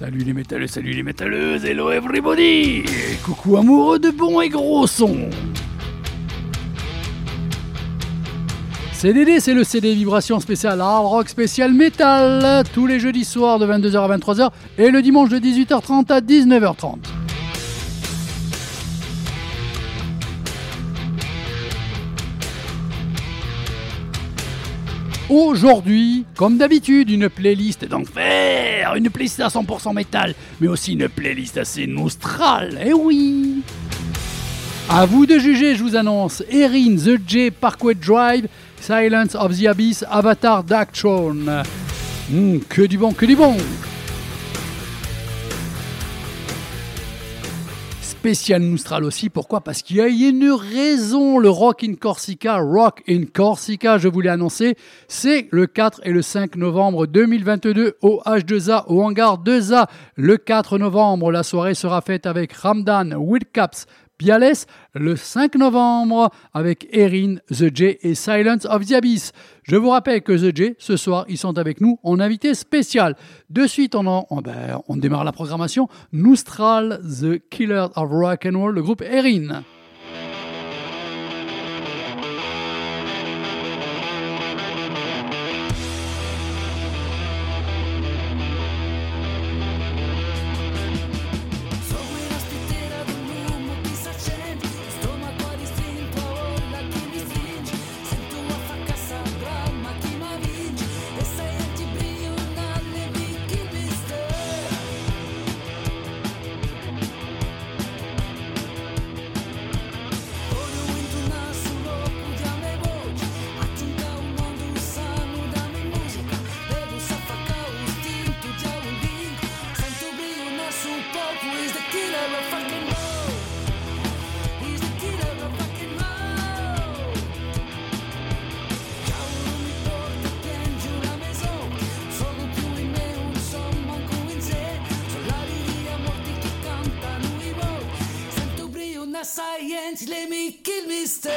Salut les métalleux, salut les métalleuses, hello everybody Coucou amoureux de bons et gros sons CDD, c'est le CD Vibration spécial Hard Rock spécial Metal, tous les jeudis soirs de 22h à 23h et le dimanche de 18h30 à 19h30. Aujourd'hui, comme d'habitude, une playlist d'enfer, une playlist à 100% métal, mais aussi une playlist assez nostrale, eh oui. À vous de juger, je vous annonce, Erin, The J, Parkway Drive, Silence of the Abyss, Avatar Dark Throne. Hmm, que du bon, que du bon spécial Noustral aussi. Pourquoi? Parce qu'il y a une raison. Le Rock in Corsica, Rock in Corsica, je vous l'ai annoncé, c'est le 4 et le 5 novembre 2022 au H2A, au hangar 2A. Le 4 novembre, la soirée sera faite avec Ramdan, Caps, Piales le 5 novembre avec Erin, The J et Silence of the Abyss. Je vous rappelle que The J, ce soir, ils sont avec nous en invité spécial. De suite, on, ben, on démarre la programmation. Noustral, The Killer of Rock and Roll, le groupe Erin. science, let me kill mister.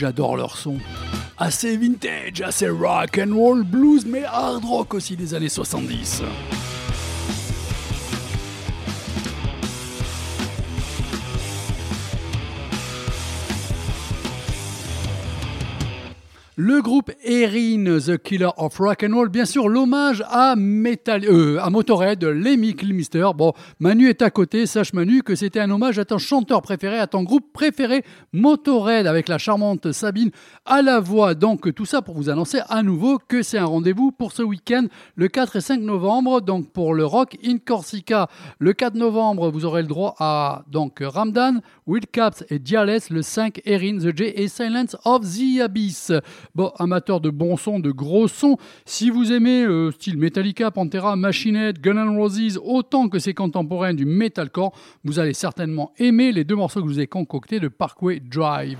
J'adore leur son. Assez vintage, assez rock and roll blues, mais hard rock aussi des années 70. Groupe Erin, The Killer of Rock and Roll, bien sûr l'hommage à Metal, euh, à Motorhead, Lemmy Kilmister. Bon, Manu est à côté, sache Manu que c'était un hommage à ton chanteur préféré, à ton groupe préféré, Motorhead, avec la charmante Sabine à la voix. Donc tout ça pour vous annoncer à nouveau que c'est un rendez-vous pour ce week-end, le 4 et 5 novembre, donc pour le Rock in Corsica. Le 4 novembre, vous aurez le droit à donc Ramdan, Caps et Diales, le 5 Erin, The J et Silence of the Abyss. Bon, amateur de bon son, de gros son, si vous aimez euh, style Metallica, Pantera, Machine Head, Gun N' Roses, autant que ses contemporains du metalcore, vous allez certainement aimer les deux morceaux que je vous ai concoctés de Parkway Drive.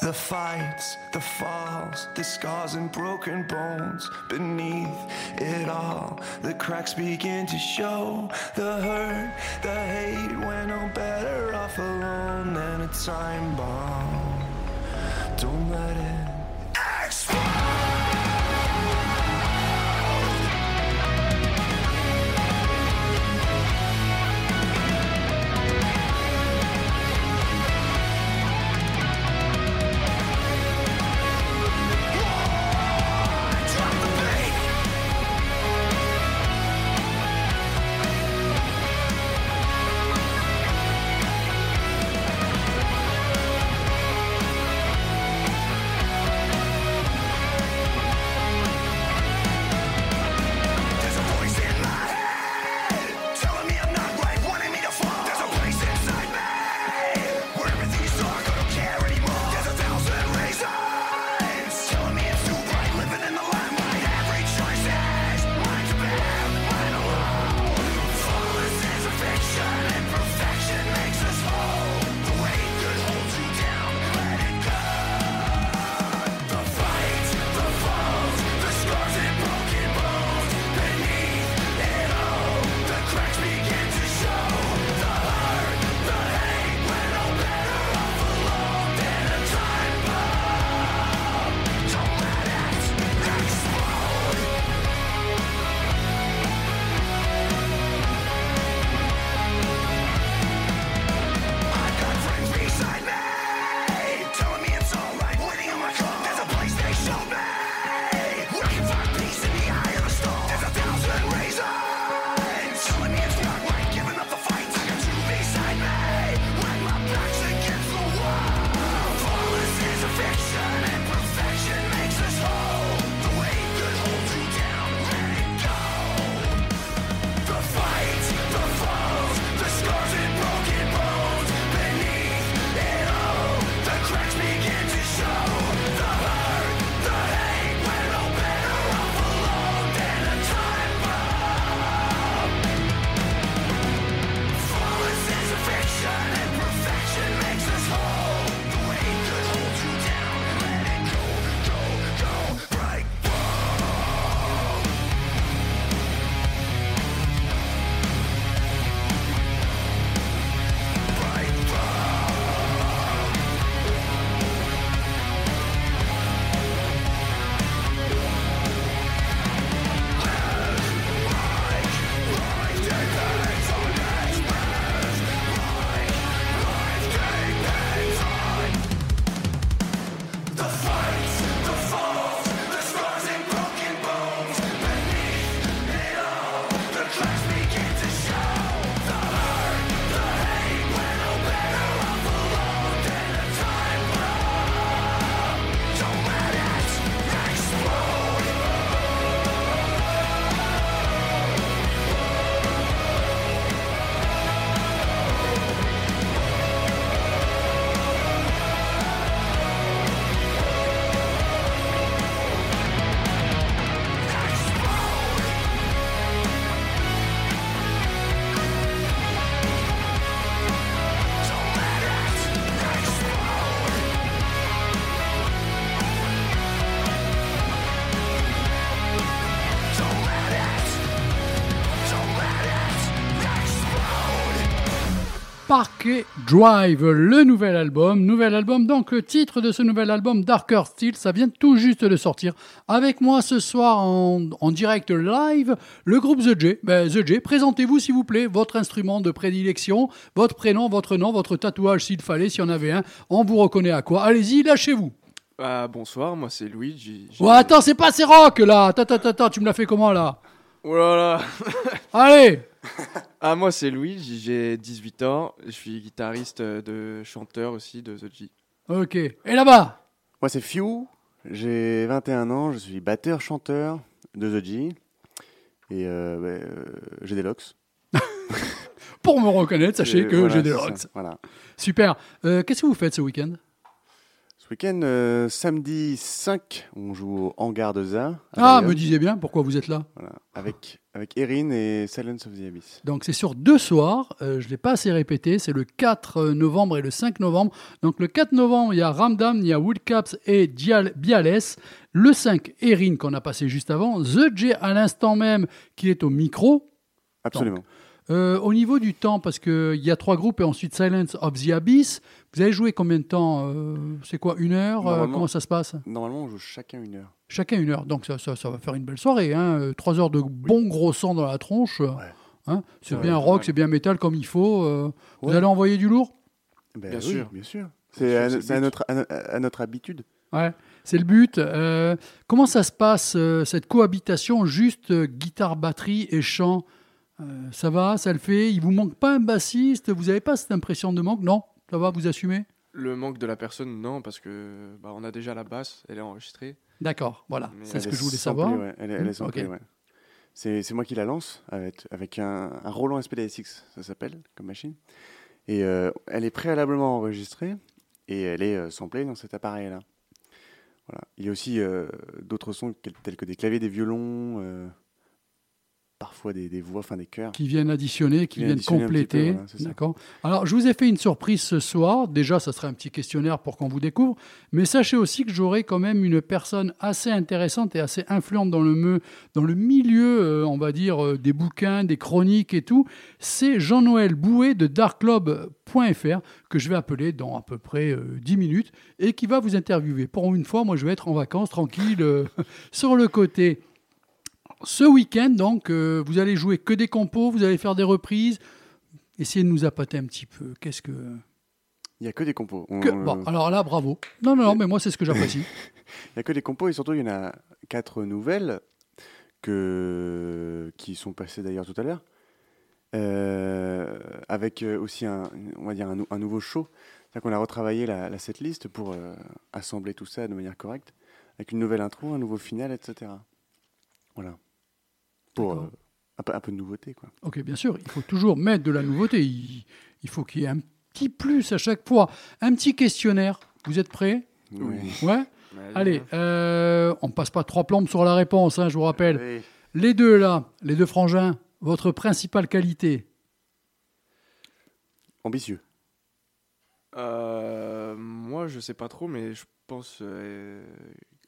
The fights, the falls, the scars and broken bones. Beneath it all, the cracks begin to show. The hurt, the hate, when I'm better off alone than a time bomb. Don't let it Parquet Drive, le nouvel album. Nouvel album, donc le titre de ce nouvel album, Darker Steel, ça vient tout juste de sortir. Avec moi ce soir en, en direct live, le groupe The J. Ben, The J, présentez-vous s'il vous plaît, votre instrument de prédilection, votre prénom, votre nom, votre tatouage s'il fallait, s'il y en avait un. On vous reconnaît à quoi? Allez-y, lâchez-vous. Ah, bonsoir, moi c'est j'ai- Ouais, attends, c'est pas ces rock là. Attends, attends, attends, tu me l'as fait comment là? Oh là là Allez Ah, moi c'est Louis, j'ai- j'ai 18 ans, je suis guitariste euh, de chanteur aussi de The G. Ok. Et là-bas? Moi, c'est Few. J'ai 21 ans. Je suis batteur-chanteur de The G. Et euh, ouais, euh, j'ai des locks. Pour me reconnaître, sachez Et que voilà, j'ai des locks. ça, Voilà. Super. Euh, Qu'est-ce que vous faites ce week-end? Ce week-end, euh, samedi 5, on joue au Hangar de Za. à Ah, me disiez bien pourquoi vous êtes là? Voilà. Avec, avec Erin et Silence of the Abyss. Donc c'est sur deux soirs, euh, je ne l'ai pas assez répété, c'est le 4 novembre et le 5 novembre. Donc le 4 novembre, il y a Ramdam, il y a Woodcaps et Dial- Biales. Le 5, Erin qu'on a passé juste avant. The J à l'instant même qui est au micro. Absolument. Euh, au niveau du temps, parce qu'il y a trois groupes et ensuite Silence of the Abyss, vous avez joué combien de temps euh, C'est quoi, une heure Euh, Comment ça se passe? Normalement, on joue chacun une heure. Chacun une heure, donc ça, ça, ça va faire une belle soirée. Hein. Trois heures de bon gros sang dans la tronche. Hein. C'est Ouais, bien rock, c'est bien métal comme il faut. euh, Vous allez envoyer du lourd? Ben Bien oui, sûr. Bien sûr. C'est à, notre, à, à notre habitude. Ouais, c'est le but. Euh, comment ça se passe, euh, cette cohabitation, juste euh, guitare, batterie et chant? Euh, Ça va, ça le fait Il vous manque pas un bassiste Vous n'avez pas cette impression de manque? Non? Ça va, vous assumez? Le manque de la personne, non, parce que bah, on a déjà la basse, elle est enregistrée. D'accord, voilà, c'est ce que je voulais savoir. ouais. Elle, est- elle est samplée, ok. ouais. C'est moi qui la lance avec, avec un, un Roland SPDSX, ça s'appelle, comme machine. Et euh, elle est préalablement enregistrée et elle est euh, samplée dans cet appareil-là. Voilà. Il y a aussi euh, d'autres sons tels que des claviers, des violons, parfois des, des voix, enfin des chœurs. qui viennent additionner, qui Qui viennent additionner compléter. voilà. D'accord. Alors, je vous ai fait une surprise ce soir. Déjà, ça serait un petit questionnaire pour qu'on vous découvre. Mais sachez aussi que j'aurai quand même une personne assez intéressante et assez influente dans le, me- dans le milieu, euh, on va dire, euh, des bouquins, des chroniques et tout. C'est Jean-Noël Bouet de darkclub.fr que je vais appeler dans à peu près euh, 10 minutes et qui va vous interviewer. Pour une fois, moi, je vais être en vacances tranquille euh, sur le côté. Ce week-end, donc, euh, vous allez jouer que des compos, vous allez faire des reprises. Essayez de nous appâter un petit peu. Qu'est-ce que. Il n'y a que des compos. On- que- Bon, alors là, bravo. Non, non, non, mais moi, c'est ce que j'apprécie. Il n'y a que des compos et surtout il y en a quatre nouvelles que... qui sont passées d'ailleurs tout à l'heure. Euh, avec euh, aussi un, on va dire un, nou- un nouveau show. C'est-à-dire qu'on a retravaillé la, la setlist pour euh, assembler tout ça de manière correcte, avec une nouvelle intro, un nouveau final, etc. Voilà. Pour euh, un, peu, un peu de nouveauté, quoi. Ok, bien sûr, il faut toujours mettre de la nouveauté. Il, il faut qu'il y ait un petit plus à chaque fois. Un petit questionnaire. Vous êtes prêts? Oui. Ouais? Allez, euh, on passe pas trois plombes sur la réponse, hein, je vous rappelle. Oui. Les deux là, les deux frangins, votre principale qualité? Ambitieux. Euh, moi, je sais pas trop, mais je pense. euh,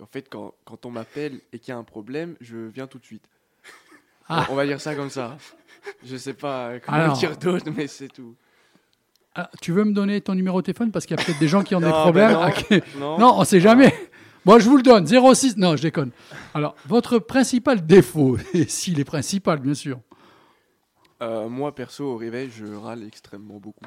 en fait, quand, quand on m'appelle et qu'il y a un problème, je viens tout de suite. Ah. On va dire ça comme ça. Je sais pas euh, comment Alors. dire d'autre, mais c'est tout. Ah, Tu veux me donner ton numéro de téléphone? Parce qu'il y a peut-être des gens qui ont des ben problèmes. non. Ok. Non, Non, on sait jamais. Moi, je vous le donne. 06. Non, je déconne. Alors, votre principal défaut, et s'il est principal, bien sûr. Euh, moi, perso, au réveil, je râle extrêmement beaucoup.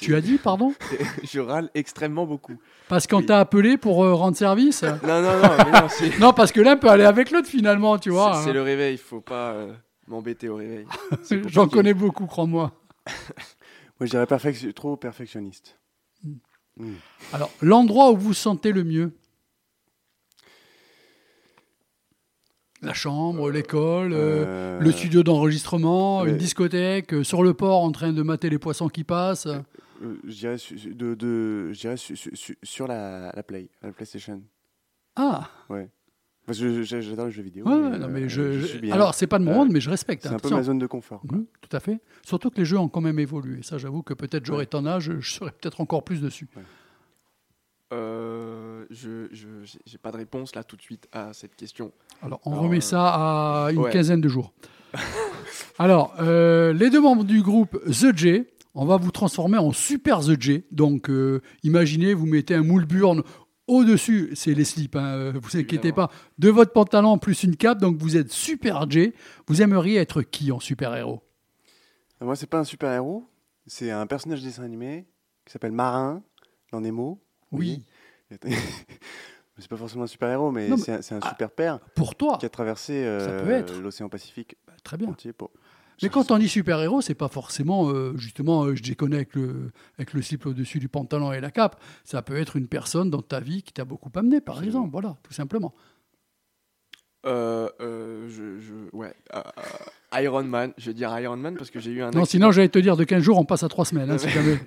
Tu as dit, pardon Je râle extrêmement beaucoup. Parce qu'on t'a appelé pour euh, rendre service Non, non, non, mais non, c'est. Non, parce que l'un peut aller avec l'autre finalement, tu vois. C'est c'est hein. le réveil, faut pas euh, m'embêter au réveil. C'est J'en compliqué. connais beaucoup, crois-moi. Moi, je dirais perfec- trop perfectionniste. Mm. Alors, l'endroit où vous vous sentez le mieux? La chambre, l'école, euh, Euh, le studio d'enregistrement, ouais. une discothèque, euh, sur le port en train de mater les poissons qui passent. euh, je dirais, su- su- de, de, je dirais su- su- su- sur la, la Play, la PlayStation. Ah, Ouais. Parce que je- j'adore les jeux vidéo. ouais, ouais, non, euh, mais je, alors c'est pas de mon Euh, monde, mais je respecte. c'est hein, un peu ma zone de confort. Mhm, tout à fait. Surtout que les jeux ont quand même évolué. Ça, j'avoue que peut-être j'aurais ton âge, je serais peut-être encore plus dessus. Euh, je j'ai pas de réponse là tout de suite à cette question. Alors, on Alors, remet euh, ça à une ouais. quinzaine de jours. Alors, euh, les deux membres du groupe The J, on va vous transformer en Super The J. Donc, euh, imaginez, vous mettez un moule burn au-dessus, c'est les slips, hein, vous inquiétez Évidemment. pas, de votre pantalon plus une cape, donc vous êtes Super J. Vous aimeriez être qui en super-héros? Moi, c'est pas un super-héros, c'est un personnage de dessin animé qui s'appelle Marin dans Nemo. Oui, Mais c'est pas forcément un super-héros, mais, Non, mais- c'est un, Ah. super père pour toi, qui a traversé euh, l'océan Pacifique Bah, très bien. entier pour. Mais quand on dit super-héros, c'est pas forcément, euh, justement, euh, je déconne avec le, avec le slip au-dessus du pantalon et la cape. Ça peut être une personne dans ta vie qui t'a beaucoup amené, par exemple. Voilà, tout simplement. Euh, euh, je, je- ouais, euh, euh, Iron Man, je vais dire Iron Man parce que j'ai eu un Non, accident. sinon, j'allais te dire de 15 jours, on passe à 3 semaines. hein, si jamais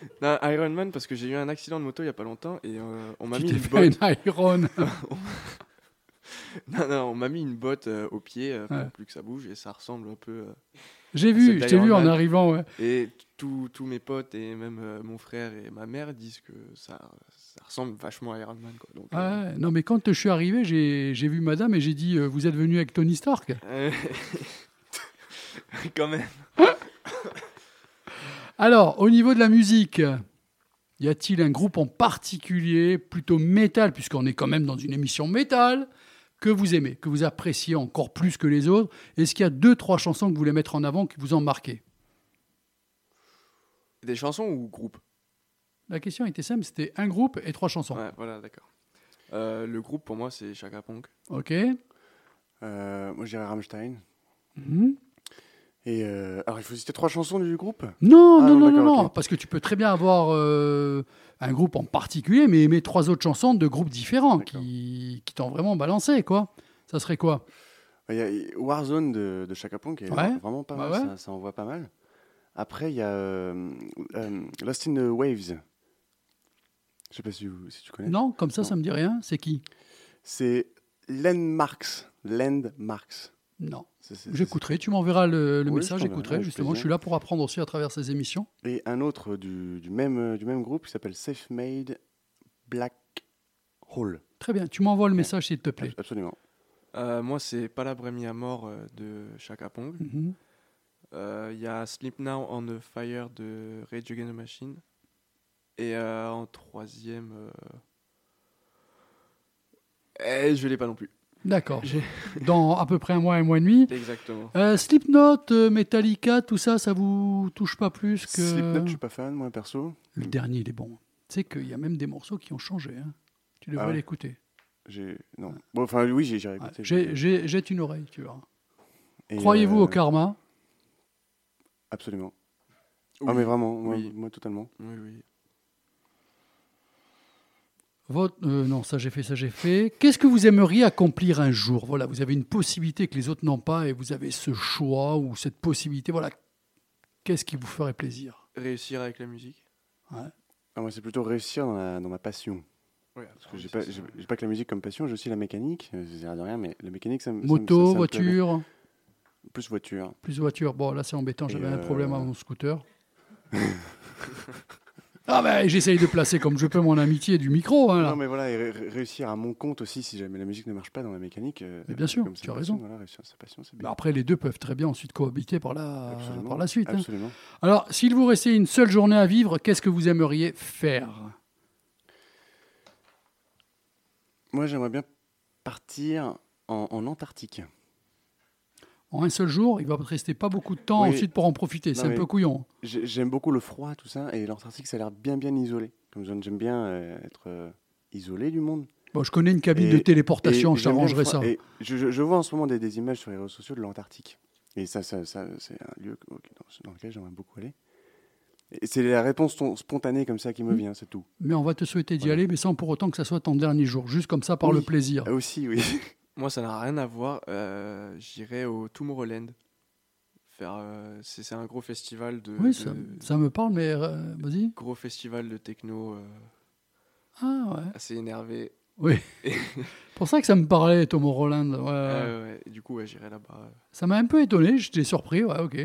Non, Iron Man parce que j'ai eu un accident de moto il y a pas longtemps et euh, on m'a mis une botte. iron. Non, non, on m'a mis une botte euh, au pied euh, pour Ouais. plus que ça bouge et ça ressemble un peu. J'ai vu, je t'ai vu en arrivant. ouais. Et tous mes potes et même mon frère et ma mère disent que ça, ça ressemble vachement à Iron Man. Quoi. Donc, Ah non, mais quand je suis arrivé, j'ai vu madame et j'ai dit Vous êtes venu avec Tony Stark Quand même. Alors, au niveau de la musique, y a-t-il un groupe en particulier, plutôt métal, puisqu'on est quand même dans une émission métal, que vous aimez, que vous appréciez encore plus que les autres? Est-ce qu'il y a deux, trois chansons que vous voulez mettre en avant qui vous ont marqué? Des chansons ou groupes La question était simple c'était un groupe et trois chansons. Ouais, voilà, d'accord. Euh, le groupe pour moi c'est Chaka Ponk. Ok Euh, moi, je dirais Rammstein. Mhm. Et euh, alors, il faut citer trois chansons du groupe? Non, Ah, non, non, non, non, d'accord, non, ok. parce que tu peux très bien avoir euh, un groupe en particulier, mais aimer trois autres chansons de groupes différents qui, qui t'ont vraiment balancé, quoi. Ça serait quoi? Il y a Warzone de, de Chaka Ponk, qui est Ouais. vraiment pas Bah mal, ouais. ça, ça envoie pas mal. Après, il y a euh, euh, Lost in the Waves. Je sais pas si, vous- si tu connais. Non, comme ça, Non. ça me dit rien. C'est qui? C'est Landmarks. Landmarks. Non. J'écouterai, tu m'enverras le, le Oui, message, j'écouterai. Justement, je suis là pour apprendre aussi à travers ces émissions. Et un autre du, du même, du même groupe qui s'appelle Safe Made Black Hole. Très bien, tu m'envoies le message s'il te plaît. Absolument. Euh, moi c'est Palabremi à mort euh, de Chaka Ponk. Mhm. Euh, Il y a Sleep Now on the Fire de Rage Against the Machine. Et euh, en troisième. Euh... Eh, je l'ai pas non plus. D'accord. Dans à peu près un mois, un mois et demi. Exactement. Euh, Slipknot, euh, Metallica, tout ça, ça vous touche pas plus que. Slipknot, je suis pas fan, moi, perso. Le dernier, il est bon. Tu sais qu'il y a même des morceaux qui ont changé. hein. Tu devrais Ah ouais l'écouter. J'ai... Non. Bon, enfin, oui, j'ai, Ouais, écouté. j'ai- j'ai- Jette une oreille, tu vois. Croyez-vous euh, au karma? Absolument. Oui. Ah, mais vraiment, moi, Oui. moi totalement. Oui, oui. Votre- euh, non, ça j'ai fait, ça j'ai fait. Qu'est-ce que vous aimeriez accomplir un jour? Voilà, vous avez une possibilité que les autres n'ont pas et vous avez ce choix ou cette possibilité. Voilà, qu'est-ce qui vous ferait plaisir? Réussir avec la musique. Ah, moi, c'est plutôt réussir dans, la- dans ma passion. Ouais, Parce que j'ai pas, j'ai, j'ai pas que la musique comme passion, j'ai aussi la mécanique. euh, C'est rien de rien, mais la mécanique, ça me. Moto, ça- ça me plaît bien. voiture, Plus voiture. plus voiture. Bon, là c'est embêtant, Et j'avais un euh, problème à mon scooter. ah ben, j'essaye de placer comme je peux mon amitié du micro. hein, là. Non, mais voilà, et ré- réussir à mon compte aussi, si jamais la musique ne marche pas dans la mécanique. euh, Mais bien sûr, tu as raison. Voilà, réussir sa passion, c'est Mais bien. après, les deux peuvent très bien ensuite cohabiter par la, Absolument. par la suite. hein. Absolument. Alors, s'il vous restait une seule journée à vivre, qu'est-ce que vous aimeriez faire? Moi, j'aimerais bien partir en, en Antarctique. En un seul jour, il va te rester pas beaucoup de temps Oui. ensuite pour en profiter. C'est un peu couillon. J'ai- J'aime beaucoup le froid, tout ça, et l'Antarctique, ça a l'air bien, bien isolé. Comme j'aime bien euh, être euh, isolé du monde. Bon, je connais une cabine Et- de téléportation, Et je t'arrangerai ça. Et je, je- je vois en ce moment des, des images sur les réseaux sociaux de l'Antarctique. Et ça, ça, ça, c'est un lieu dans, lequel j'aimerais beaucoup aller. Et c'est la réponse spontanée comme ça qui me vient, c'est tout. Mais on va te souhaiter d'y Voilà. aller, mais sans pour autant que ça soit ton dernier jour, juste comme ça par Oui. le plaisir. Aussi, oui. Moi, ça n'a rien à voir. Euh, J'irai au Tomorrowland. Euh, c'est c'est un gros festival de, Oui, de- ça, ça me parle, mais euh, vas-y. gros festival de techno Ah ouais. assez énervé. Oui. pour ça que ça me parlait, Tom Roland. Ouais, ouais. Et du coup, ouais, j'irai là-bas. Ça m'a un peu étonné, j'étais surpris. Ouais, ok.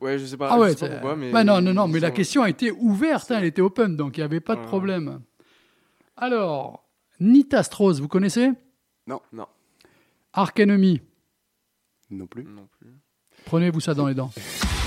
Ouais, je sais pas, Ah je ouais, sais pas c'est- pourquoi, mais. Bah non, non, non, mais la question a été ouverte, hein, elle était open, donc il n'y avait pas de problème. Alors, Nita Strauss, vous connaissez? Non, Arc Enemy, non plus. non plus. prenez-vous ça dans les dents.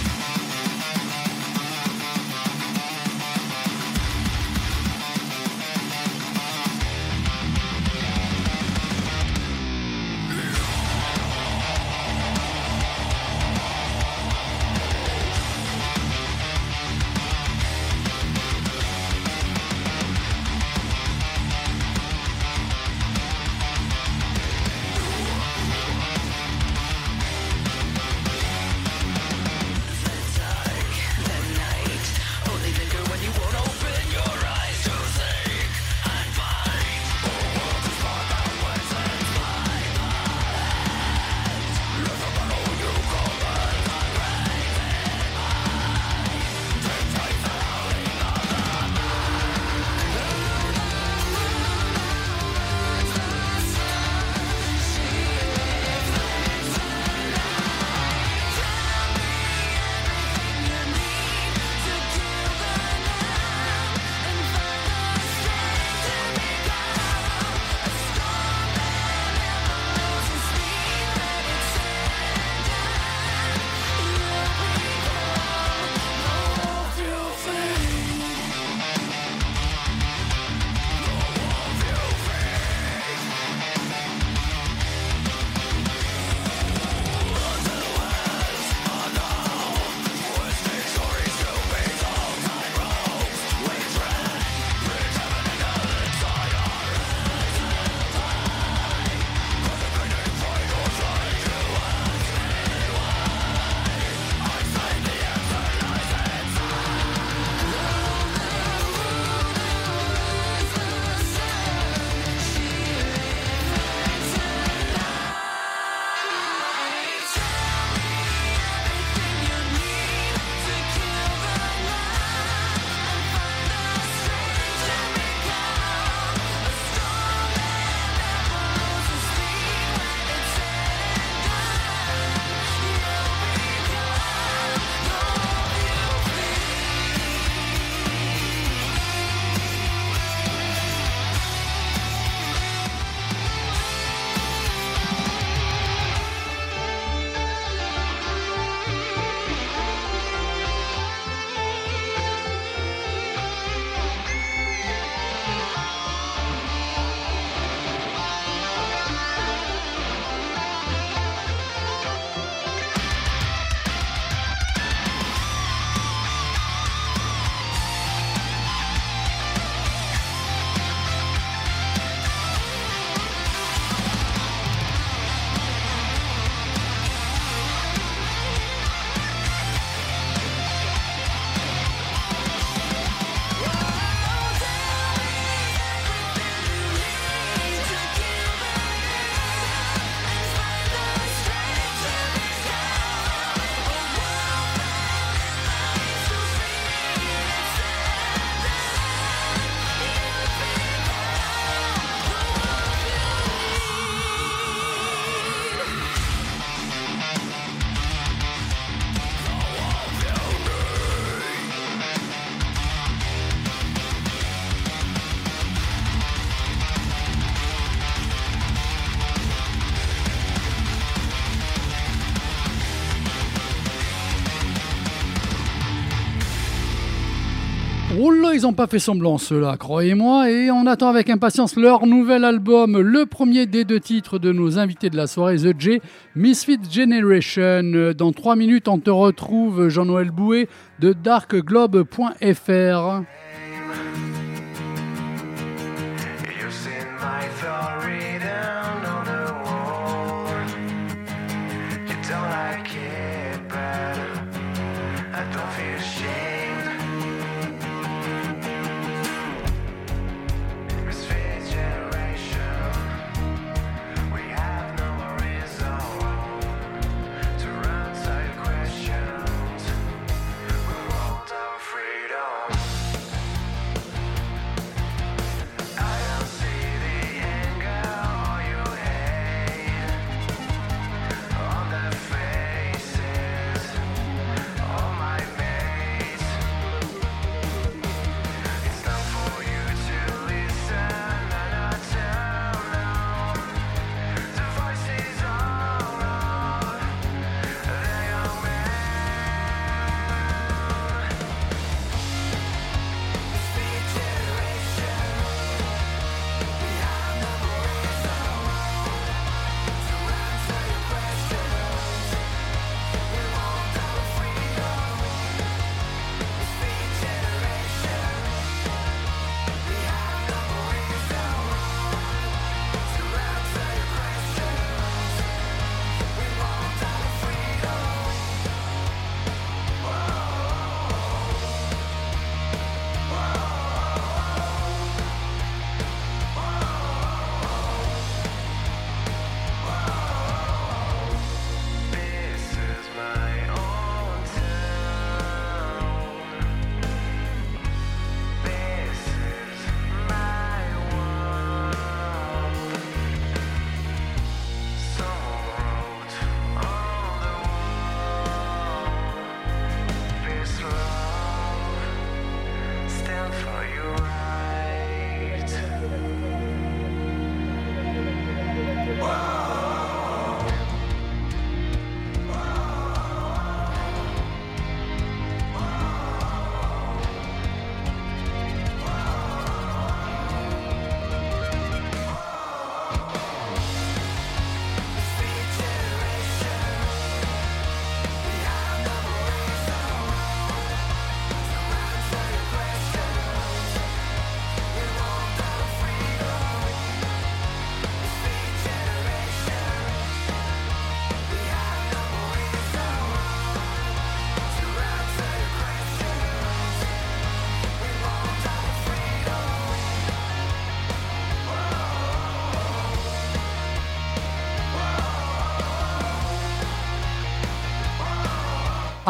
Ils ont pas fait semblant ceux-là, croyez-moi, et on attend avec impatience leur nouvel album, le premier des deux titres de nos invités de la soirée, The J, Misfit Generation. Dans trois minutes, on te retrouve Jean-Noël Bouet de darkglobe.fr.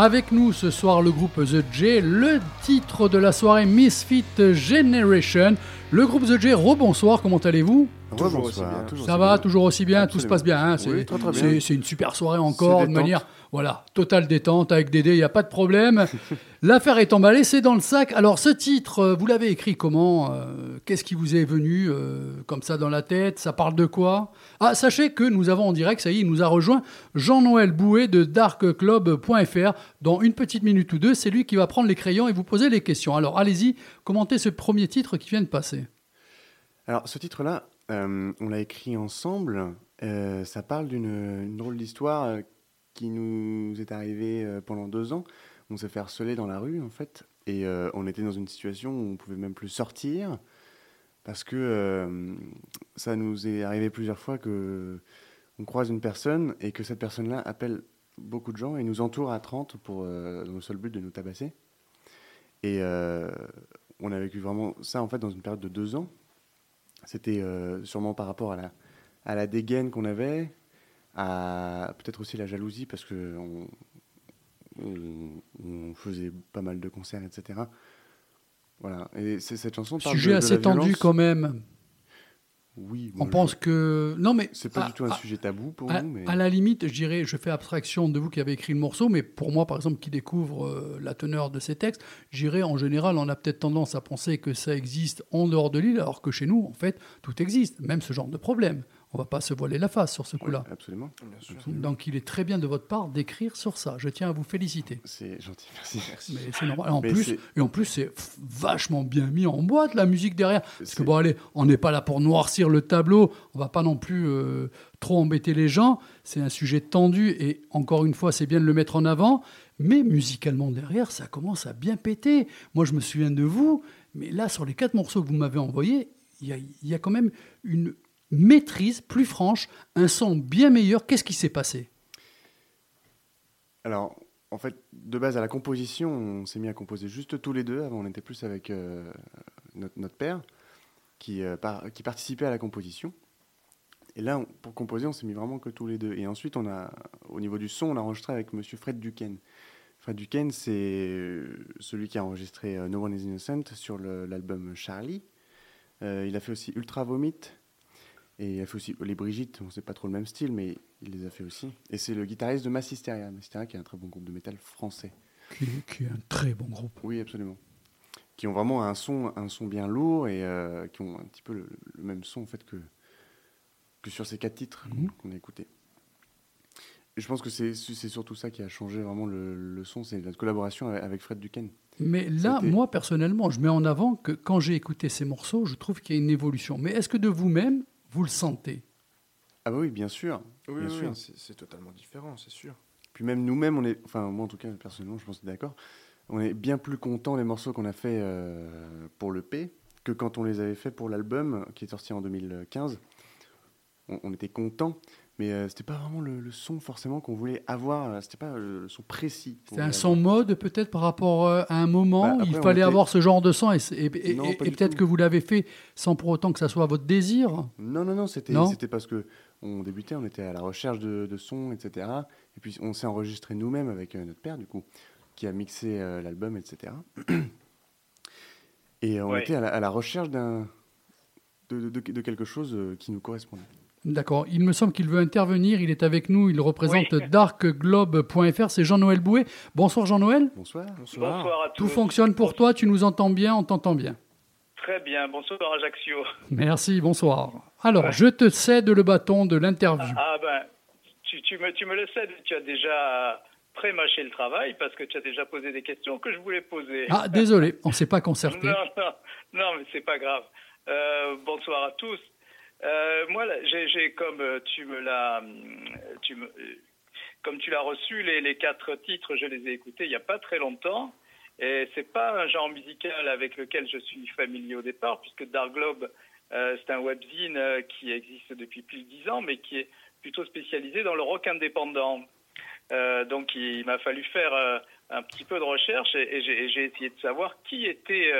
Avec nous ce soir le groupe The J, le titre de la soirée Misfit Generation. Le groupe The J, rebonsoir, comment allez-vous? Toujours aussi bien. Rebonsoir, toujours Ça aussi va, bien. toujours aussi bien, tout se passe bien. hein, c'est, Oui, très, très bien. c'est- c'est une super soirée encore, de détente. manière, voilà, totale détente avec Dédé, il n'y a pas de problème. L'affaire est emballée, c'est dans le sac. Alors ce titre, euh, vous l'avez écrit comment euh, Qu'est-ce qui vous est venu euh, comme ça dans la tête Ça parle de quoi? Ah, sachez que nous avons en direct, ça y est, il nous a rejoint Jean-Noël Bouet de darkclub.fr. Dans une petite minute ou deux, c'est lui qui va prendre les crayons et vous poser les questions. Alors allez-y, commentez ce premier titre qui vient de passer. Alors, ce titre-là, euh, on l'a écrit ensemble. Euh, ça parle d'une une drôle d'histoire euh, qui nous est arrivée pendant deux ans. On s'est fait harceler dans la rue, en fait. Et on était dans une situation où on pouvait même plus sortir. Parce que ça nous est arrivé plusieurs fois que on croise une personne et que cette personne-là appelle beaucoup de gens et nous entoure à 30 pour, dans le seul but de nous tabasser. Et on a vécu vraiment ça, en fait, dans une période de deux ans. C'était euh, sûrement par rapport à la, à la dégaine qu'on avait, à peut-être aussi la jalousie, parce que on, on- on faisait pas mal de concerts, etc. Voilà. Et c'est- cette chanson parle Sujet de, de assez la tendu quand même. Oui. On pense je- que. Non, mais. C'est pas à- du tout un à- sujet tabou pour À, nous, mais à la limite, je dirais, je fais abstraction de vous qui avez écrit le morceau, mais pour moi, par exemple, qui découvre euh, la teneur de ces textes, j'irais en général, on a peut-être tendance à penser que ça existe en dehors de l'île, alors que chez nous, en fait, tout existe, même ce genre de problème. On va pas se voiler la face sur ce Oui, coup-là. absolument. Bien sûr. Absolument. Donc il est très bien de votre part d'écrire sur ça. Je tiens à vous féliciter. C'est gentil, merci. Mais c'est normal. En Mais plus, et en plus, c'est vachement bien mis en boîte la musique derrière. Parce que bon, allez, on n'est pas là pour noircir le tableau. On va pas non plus euh, trop embêter les gens. C'est un sujet tendu et encore une fois, c'est bien de le mettre en avant. Mais musicalement derrière, ça commence à bien péter. Moi, je me souviens de vous, mais là, sur les quatre morceaux que vous m'avez envoyés, il y a, il y a quand même une maîtrise plus franche, un son bien meilleur. Qu'est-ce qui s'est passé? Alors, en fait, de base à la composition, on s'est mis à composer juste tous les deux. Avant, on était plus avec euh, notre, père qui, euh, qui participait à la composition. Et là, pour composer, on s'est mis vraiment que tous les deux. Et ensuite, on a, au niveau du son, on a enregistré avec Monsieur Fred Duquesne. Fred Duquesne, c'est euh, celui qui a enregistré No One Is Innocent sur l'album Charlie. Il a fait aussi Ultra Vomit. Et il a fait aussi Les Brigitte, on sait pas trop le même style, mais il les a fait aussi. Et c'est le guitariste de Massisteria. Massisteria qui est un très bon groupe de métal français. qui, qui est un très bon groupe. Oui, absolument. Qui ont vraiment un son, un son bien lourd et euh, qui ont un petit peu le, le même son en fait que, que sur ces quatre titres qu'on- Mhm. a écoutés. Et je pense que c'est surtout ça qui a changé vraiment le, le son, c'est notre collaboration avec- Fred Duquesne. Mais là, moi, personnellement, je mets en avant que quand j'ai écouté ces morceaux, je trouve qu'il y a une évolution. Mais est-ce que de vous-même, vous le sentez Ah bah oui, bien sûr. Oui, Bien oui, sûr. oui, c'est c'est totalement différent, c'est sûr. Puis même nous-mêmes, on est, enfin moi en tout cas personnellement, je pense que d'accord, on est bien plus content des morceaux qu'on a fait euh, pour le P que quand on les avait fait pour l'album qui est sorti en 2015. On, on était content, mais euh, c'était pas vraiment le, le son forcément qu'on voulait avoir. euh, C'était pas le, le son précis. C'est un son mode peut-être par rapport euh, à un moment Bah, où il après, on fallait était- avoir ce genre de son et, et- et- Non, et- pas et du peut-être que vous l'avez fait sans pour autant que ça soit votre désir. Non, non, non, c'était c'était parce que on débutait, on était à la recherche de, de sons, etc. Et puis on s'est enregistré nous-mêmes avec euh, notre père, du coup, qui a mixé euh, l'album, etc. Et on Ouais. était à la, à la recherche d'un de, de- de quelque chose euh, qui nous correspondait. D'accord. Il me semble qu'il veut intervenir. Il est avec nous. Il représente darkglobe.fr. C'est Jean-Noël Bouet. Bonsoir Jean-Noël. Bonsoir. Bonsoir. Bonsoir à tous. Tout fonctionne pour toi. Tu nous entends bien. On t'entend bien. Très bien. Bonsoir Ajaccio. Merci. Bonsoir. Alors, je te cède le bâton de l'interview. Ah ben, tu, tu me, tu me le sais, tu as déjà pré-mâché le travail parce que tu as déjà posé des questions que je voulais poser. Ah, désolé. On ne s'est pas concerté. Non, non, non, mais c'est pas grave. Euh, bonsoir à tous. Euh, moi, j'ai, comme euh, tu me l'as, euh, comme tu l'as reçu, les, quatre titres, je les ai écoutés il n'y a pas très longtemps. Et c'est pas un genre musical avec lequel je suis familier au départ, puisque Dark Globe, c'est un webzine qui existe depuis plus de dix ans, mais qui est plutôt spécialisé dans le rock indépendant. Donc, il, m'a fallu faire un petit peu de recherche et, j'ai, essayé de savoir qui était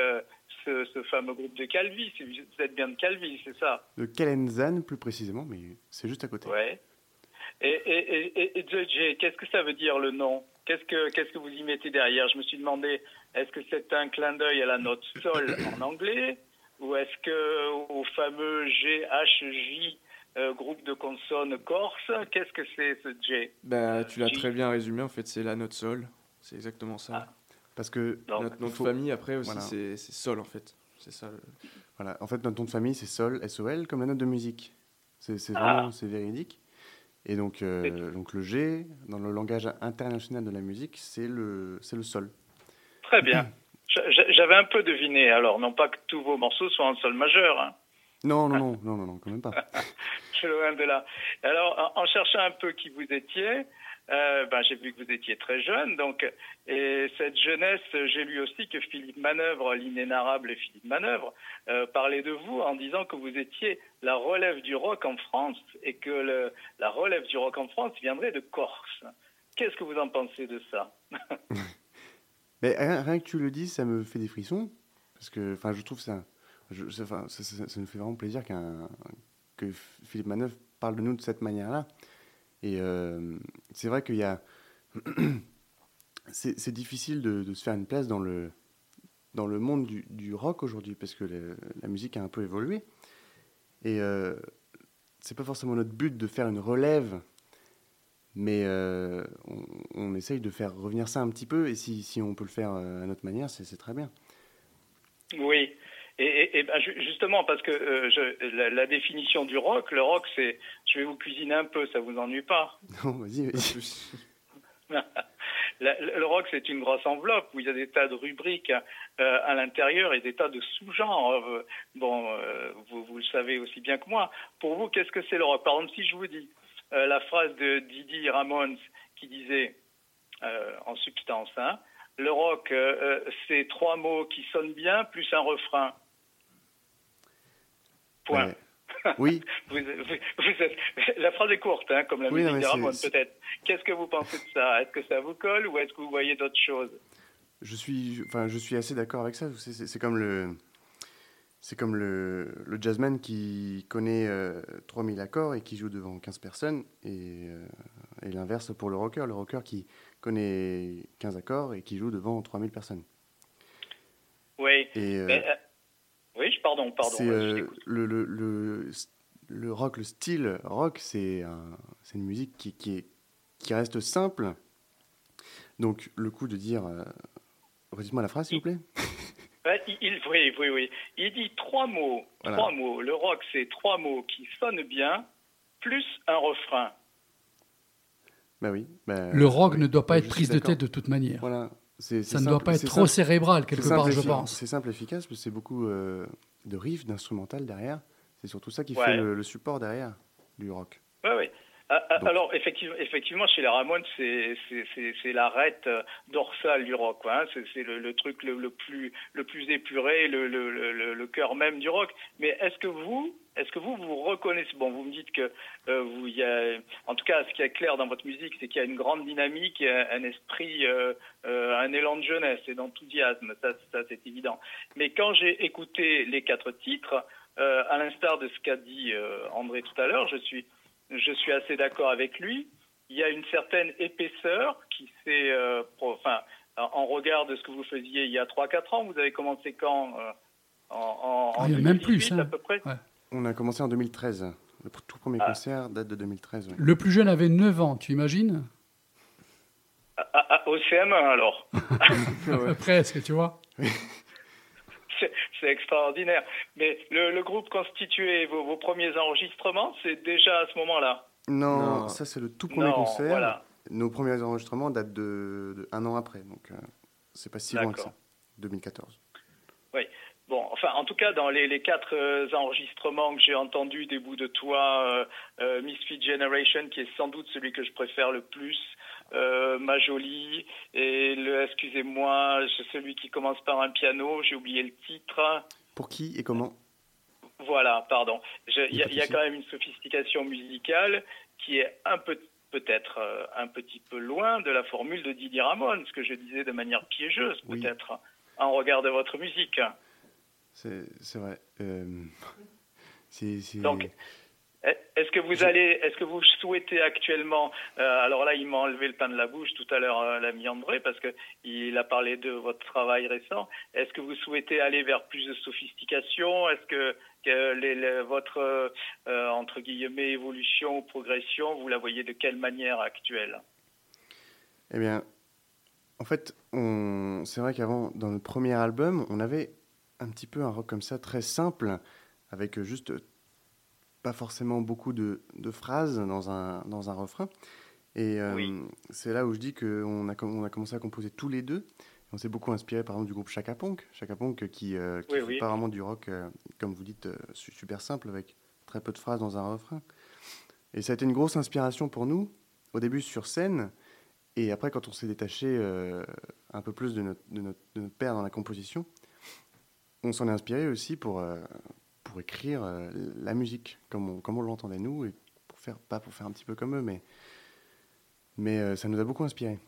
ce, ce fameux groupe de Calvi. Si Vous êtes bien de Calvi, c'est ça De Kalenzan, plus précisément, mais c'est juste à côté. Ouais. Et, et, et, et, et The J, qu'est-ce que ça veut dire le nom? Qu'est-ce que qu'est-ce que vous y mettez derrière? Je me suis demandé, est-ce que c'est un clin d'œil à la note sol en anglais ou est-ce que au fameux GHJ euh, groupe de consonnes corse? Qu'est-ce que c'est ce J? Bah, tu l'as très bien résumé, en fait, c'est la note sol. C'est exactement ça. Ah. Parce que, Non. Notre nom de Faut- famille, après aussi, Voilà. c'est sol, en fait. C'est ça. le- voilà, en fait, notre nom de famille, c'est Sol, S-O-L, comme la note de musique. C'est c'est Ah. vraiment, c'est véridique. Et donc, euh, donc le G, dans le langage international de la musique, c'est le, c'est le Sol. Très bien. J'a- j'a- J'avais un peu deviné. Alors, non pas que tous vos morceaux soient en sol majeur. Hein. Non, non, non, non, non, non, quand même pas. Je suis loin de là. Alors, en, en cherchant un peu qui vous étiez, euh, ben, j'ai vu que vous étiez très jeune. Donc, et cette jeunesse, j'ai lu aussi que Philippe Manœuvre, l'inénarrable Philippe Manœuvre, euh, parlait de vous en disant que vous étiez la relève du rock en France et que la relève du rock en France viendrait de Corse. Qu'est-ce que vous en pensez de ça? Mais rien, que tu le dis, ça me fait des frissons. Parce que, enfin, je trouve ça, je, ça- ça nous fait vraiment plaisir qu'un, que Philippe Manœuvre parle de nous de cette manière-là. Et euh, c'est vrai qu'il y a. c'est, difficile de, se faire une place dans le, dans le monde du, rock aujourd'hui, parce que la musique a un peu évolué. Et euh, c'est pas forcément notre but de faire une relève, mais euh, on, essaye de faire revenir ça un petit peu, et si, si on peut le faire euh, à notre manière, c'est, très bien. Oui. Et, ben, justement, parce que la, définition du rock, le rock, c'est, je vais vous cuisiner un peu, ça vous ennuie pas Non, vas-y, vas-y. le rock, c'est une grosse enveloppe où il y a des tas de rubriques euh, à l'intérieur et des tas de sous-genres. Bon, euh, vous, vous, le savez aussi bien que moi. Pour vous, qu'est-ce que c'est le rock? Par exemple, si je vous dis euh, la phrase de Didi Ramones qui disait, euh, en substance, hein, le rock, c'est trois mots qui sonnent bien plus un refrain. Point. Ouais. Oui. vous, vous, vous êtes, la phrase est courte, hein, comme la Oui, musique c'est- peut-être. Qu'est-ce que vous pensez de ça? Est-ce que ça vous colle ou est-ce que vous voyez d'autres choses? Je suis, enfin, je suis assez d'accord avec ça. C'est- comme le, c'est comme le, le jazzman qui connaît euh, 3000 accords et qui joue devant 15 personnes, et, euh, et l'inverse pour le rocker, le rocker qui connaît 15 accords et qui joue devant 3000 personnes. Oui. Et euh, Mais, euh, pardon, pardon. c'est euh, euh, le, le, le, le rock, le style rock, c'est un- c'est une musique qui, qui, est, qui reste simple. Donc le coup de dire, euh, redites-moi la phrase s'il vous plaît. Il, il- oui, oui, oui. Il dit trois mots. Voilà. Trois mots. Le rock, c'est trois mots qui sonnent bien, plus un refrain. Bah oui. bah, Le rock oui, ne doit pas je être prise de tête de toute manière. Voilà. C'est- Ça ne doit pas être trop simple- cérébral, quelque part, simple je pense. C'est simple, efficace, que c'est beaucoup euh, de riffs, d'instrumental derrière. C'est surtout ça qui Ouais. fait le, le support derrière du rock. Oui, oui. Ah, ah, Donc- Alors, effectivement, effectivement, chez les Ramones, c'est l'arête euh, dorsale du rock. hein. C'est le, le truc le, le plus, le plus épuré, le, le, le, le cœur même du rock. Mais est-ce que vous, est-ce que vous vous reconnaissez Bon, vous me dites que euh, vous, y a, en tout cas, ce qui est clair dans votre musique, c'est qu'il y a une grande dynamique, un un esprit, euh, euh, un élan de jeunesse et d'enthousiasme. Ça, ça c'est évident. Mais quand j'ai écouté les quatre titres, à l'instar de ce qu'a dit André tout à l'heure, je suis je suis assez d'accord avec lui. Il y a une certaine épaisseur qui s'est, euh, enfin, en regard de ce que vous faisiez il y a 3-4 ans. Vous avez commencé quand euh, En, en, Ah, en il y a même 2018, plus, hein. à peu près? Ouais. On a commencé en 2013. Le tout premier Ah. concert date de 2013. oui. Le plus jeune avait 9 ans, tu imagines? Ah, au CM1 alors. Presque, tu vois? C'est extraordinaire. Mais le, le groupe constitué, vos, vos premiers enregistrements, c'est déjà à ce moment-là. Non, Non. ça c'est le tout premier Non, concert. voilà. Nos premiers enregistrements datent de, de un an après, donc euh, c'est pas si loin que ça. 2014. Bon, enfin, en tout cas, dans les, les quatre euh, enregistrements que j'ai entendus des bouts de toi, euh, euh, Misfit Generation, qui est sans doute celui que je préfère le plus, euh, Ma Jolie, et le Excusez-moi, celui qui commence par un piano, j'ai oublié le titre. Pour qui et comment? Voilà, pardon. Il y, a- y quand même une sophistication musicale qui est un peu peut-être euh, un petit peu loin de la formule de Didier Ramon, ce que je disais de manière piégeuse Oui. peut-être en regard de votre musique. C'est vrai. Euh, c'est- Donc, Est-ce que vous allez, est-ce que vous souhaitez actuellement, euh, alors là il m'a enlevé le pain de la bouche tout à l'heure euh, l'ami André parce que il a parlé de votre travail récent. Est-ce que vous souhaitez aller vers plus de sophistication? Est-ce que, que les- les- votre euh, entre guillemets évolution ou progression, vous la voyez de quelle manière actuelle? Eh bien, en fait, on... c'est vrai qu'avant, dans le premier album, on avait un petit peu un rock comme ça, très simple, avec juste pas forcément beaucoup de, de phrases dans un, dans un refrain. Et euh, Oui. c'est là où je dis qu'on a, on a commencé à composer tous les deux. On s'est beaucoup inspiré par exemple du groupe Chaka Ponk, Chaka Ponk qui, euh, qui Oui, fait oui. pas vraiment du rock, euh, comme vous dites, euh, su- super simple, avec très peu de phrases dans un refrain. Et ça a été une grosse inspiration pour nous, au début sur scène, et après, quand on s'est détaché euh, un peu plus de notre, de, notre, de notre père dans la composition, on s'en est inspiré aussi pour, euh, pour écrire euh, la musique, comme on, comme l'entendait nous, et pour faire, pas pour faire un petit peu comme eux, mais, euh, ça nous a beaucoup inspiré.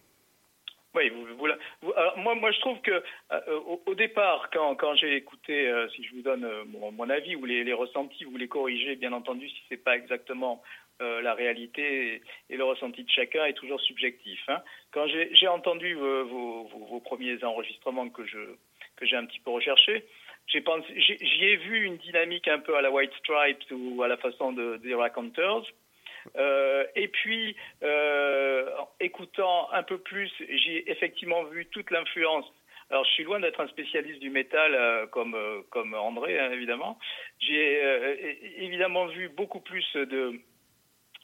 Oui, moi, je trouve que euh, au, départ, quand, j'ai écouté, si je vous donne mon, avis ou les, ressentis, vous les corrigez, bien entendu, si c'est pas exactement la réalité et, le ressenti de chacun est toujours subjectif. hein. Quand j'ai entendu vos, premiers enregistrements que j'ai un petit peu recherché, j'ai pensé, j'ai- j'y ai vu une dynamique un peu à la White Stripes ou à la façon de, des Raconteurs. Euh, et puis, euh, écoutant un peu plus, j'ai effectivement vu toute l'influence Alors, je suis loin d'être un spécialiste du métal euh, comme, euh, comme André, hein, évidemment. J'ai euh, évidemment vu beaucoup plus de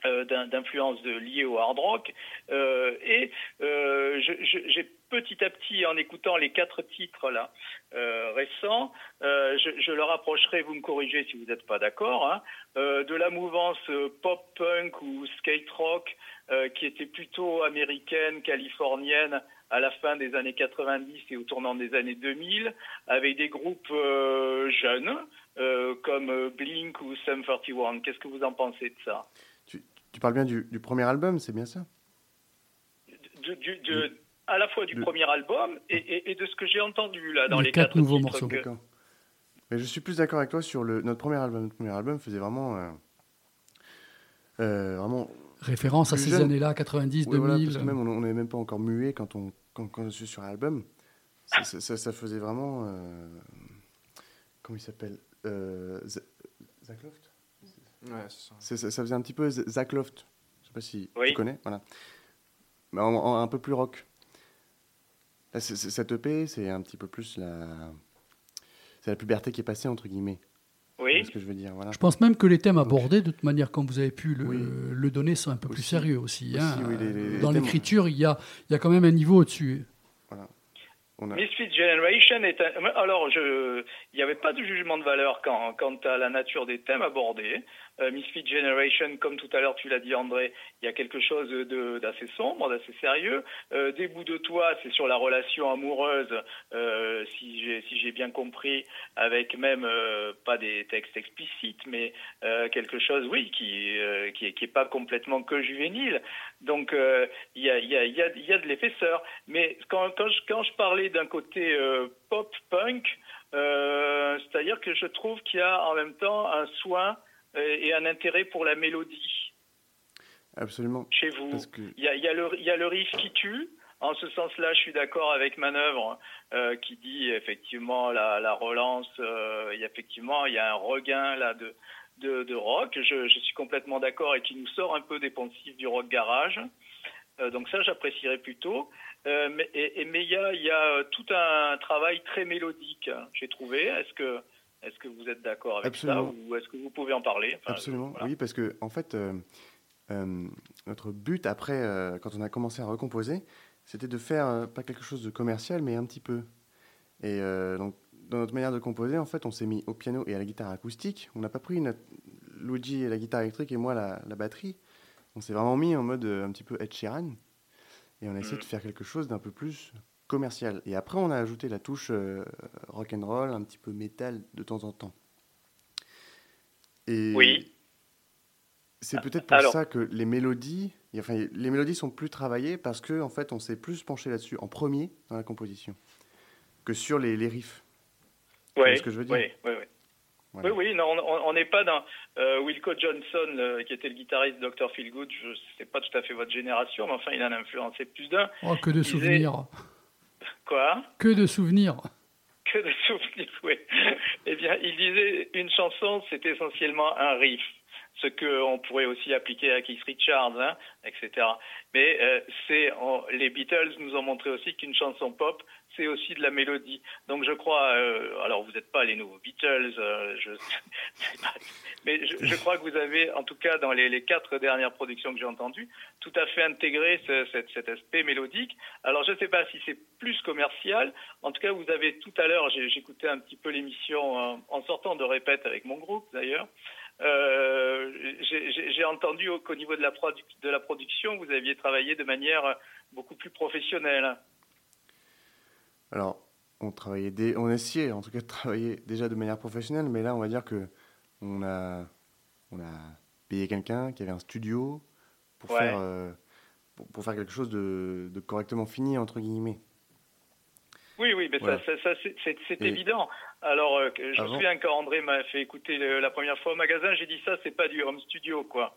euh, d'in- d'influences liées au hard rock. Et j'ai petit à petit, en écoutant les quatre titres là euh, récents, euh, je, je le rapprocherai, vous me corrigez si vous n'êtes pas d'accord, hein, euh, de la mouvance pop-punk ou skate rock euh, qui était plutôt américaine, californienne à la fin des années 90 et au tournant des années 2000, avec des groupes jeunes comme Blink ou Sum 41. Qu'est-ce que vous en pensez de ça? Tu parles bien du, du premier album, c'est bien ça? Du- du- de- à la fois du Le- premier album et, et- et de ce que j'ai entendu là dans Les les, quatre nouveaux morceaux. que- D'accord. Mais je suis plus d'accord avec toi sur le, notre premier album. Notre premier album faisait vraiment. euh, euh, vraiment. Référence à ces jeune. années-là, 90, Ouais, voilà, 2000. parce que même on n'est même pas encore muet quand on quand, quand je suis sur l'album. Ça, ça, ça- ça faisait vraiment. euh, comment il s'appelle euh, Zach Loft? Ouais, c'est ça. C'est- ça, ça faisait un petit peu Zach Loft. Je sais pas si Oui. tu connais. Voilà. Mais en, en un peu plus rock. Là, c'est- c'est- cette EP, c'est un petit peu plus la. C'est la puberté qui est passée, entre guillemets. Oui. Ce que je veux dire. Voilà. Je pense même que les thèmes abordés, de toute manière, comme vous avez pu le, Oui. le donner, sont un peu plus sérieux aussi. hein. Aussi, oui, les- les- les Dans l'écriture, il y a, il y a quand même un niveau au-dessus. On a- Misfit Generation est un... Alors, je... il n'y avait pas de jugement de valeur quant, quant à la nature des thèmes abordés. Euh, Misfit Generation, comme tout à l'heure tu l'as dit André, il y a quelque chose d'assez sombre, d'assez sérieux. Euh, des bouts de toi, c'est sur la relation amoureuse, euh, si j'ai si bien compris, avec même euh, pas des textes explicites, mais quelque chose, oui, qui qui, est, pas complètement que juvénile. Donc il y a y a y a y a de l'épaisseur. Mais quand quand je quand je parlais d'un côté pop punk, c'est-à-dire que je trouve qu'il y a en même temps un soin et un intérêt pour la mélodie Absolument. chez vous. Que Il y a, il y a le, il y a le riff qui tue. En ce sens-là, je suis d'accord avec Manœuvre euh, qui dit effectivement la, la relance. euh, il y a effectivement, il y a un regain là de, de, de rock. Je, je suis complètement d'accord et qui nous sort un peu des poncifs du rock garage. Euh, donc ça, j'apprécierais plutôt. Euh, mais, il y a, y a tout un travail très mélodique. J'ai trouvé. Est-ce que est-ce que vous êtes d'accord avec Absolument. ça ou est-ce que vous pouvez en parler? Enfin, Absolument, voilà. oui, parce que en fait, euh, euh, notre but après, euh, quand on a commencé à recomposer, c'était de faire pas quelque chose de commercial, mais un petit peu. Et donc, dans notre manière de composer, en fait, on s'est mis au piano et à la guitare acoustique. On n'a pas pris notre Luigi et la guitare électrique et moi la, la batterie. On s'est vraiment mis en mode un petit peu Ed Sheeran. Et on a essayé Mhm. de faire quelque chose d'un peu plus commercial. Et après, on a ajouté la touche euh, rock and roll, un petit peu métal de temps en temps. Et Oui. c'est peut-être pour Alors- ça que les mélodies, enfin, les mélodies sont plus travaillées parce que en fait, on s'est plus penché là-dessus en premier dans la composition que sur les, les riffs. Oui, ce que je veux dire? oui, oui, oui. Voilà. Oui, oui, non, on- n'est pas dans euh, Wilco Johnson, euh, qui était le guitariste de Dr. Feelgood. Je sais pas tout à fait votre génération, mais enfin, il en a influencé plus d'un. Oh, que de souvenirs. Quoi Que de souvenirs. Que de souvenirs, oui. eh bien, il disait une chanson, c'est essentiellement un riff. Ce qu'on pourrait aussi appliquer à Keith Richards, hein, etc. Mais euh, c'est les Beatles nous ont montré aussi qu'une chanson pop, aussi de la mélodie. Donc je crois, euh, alors vous n'êtes pas les nouveaux Beatles, euh, mais je, crois que vous avez, en tout cas dans les, quatre dernières productions que j'ai entendues, tout à fait intégré ce- cet, aspect mélodique. Alors je ne sais pas si c'est plus commercial. En tout cas, vous avez tout à l'heure, j'écoutais un petit peu l'émission en sortant de répète avec mon groupe d'ailleurs. Euh, j'ai- entendu au- qu'au niveau de la production, vous aviez travaillé de manière beaucoup plus professionnelle. Alors, on travaillait, dé- on essayait en tout cas de travailler déjà de manière professionnelle, mais là, on va dire que on a, on a payé quelqu'un qui avait un studio pour Ouais. faire, euh, pour, pour faire quelque chose de, de correctement fini entre guillemets. Oui, oui, mais Voilà. ça, ça, ça, c'est- évident. Alors, euh, je me souviens quand André m'a fait écouter le- la première fois au magasin, j'ai dit ça, c'est pas du home studio, quoi.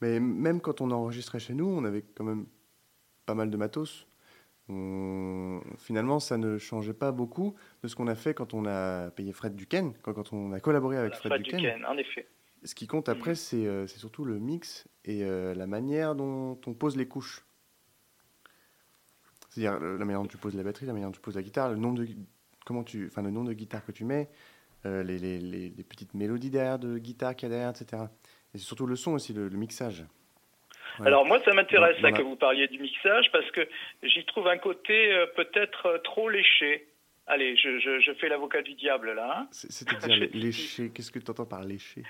Mais même quand on enregistrait chez nous, on avait quand même pas mal de matos. On- Finalement, ça ne changeait pas beaucoup de ce qu'on a fait quand on a payé Fred Duquesne, quand, quand on a collaboré avec Fred Fred Duquesne. Duquesne, en effet. Ce qui compte après, c'est euh, c'est surtout le mix et euh, la manière dont on pose les couches. C'est-à-dire la manière dont tu poses la batterie, la manière dont tu poses la guitare, le nombre de, comment tu, enfin, le nombre de guitares que tu mets, euh, les, les- les- les petites mélodies derrière de guitare qu'il y a derrière, etc. Et c'est surtout le son aussi, le, le mixage. Alors moi, ça m'intéresse Voilà. que vous parliez du mixage parce que j'y trouve un côté euh, peut-être euh, trop léché. Allez, je, je, je fais l'avocat du diable là. hein. C'est- C'est-à-dire lé- lécher, qu'est-ce que tu entends par lécher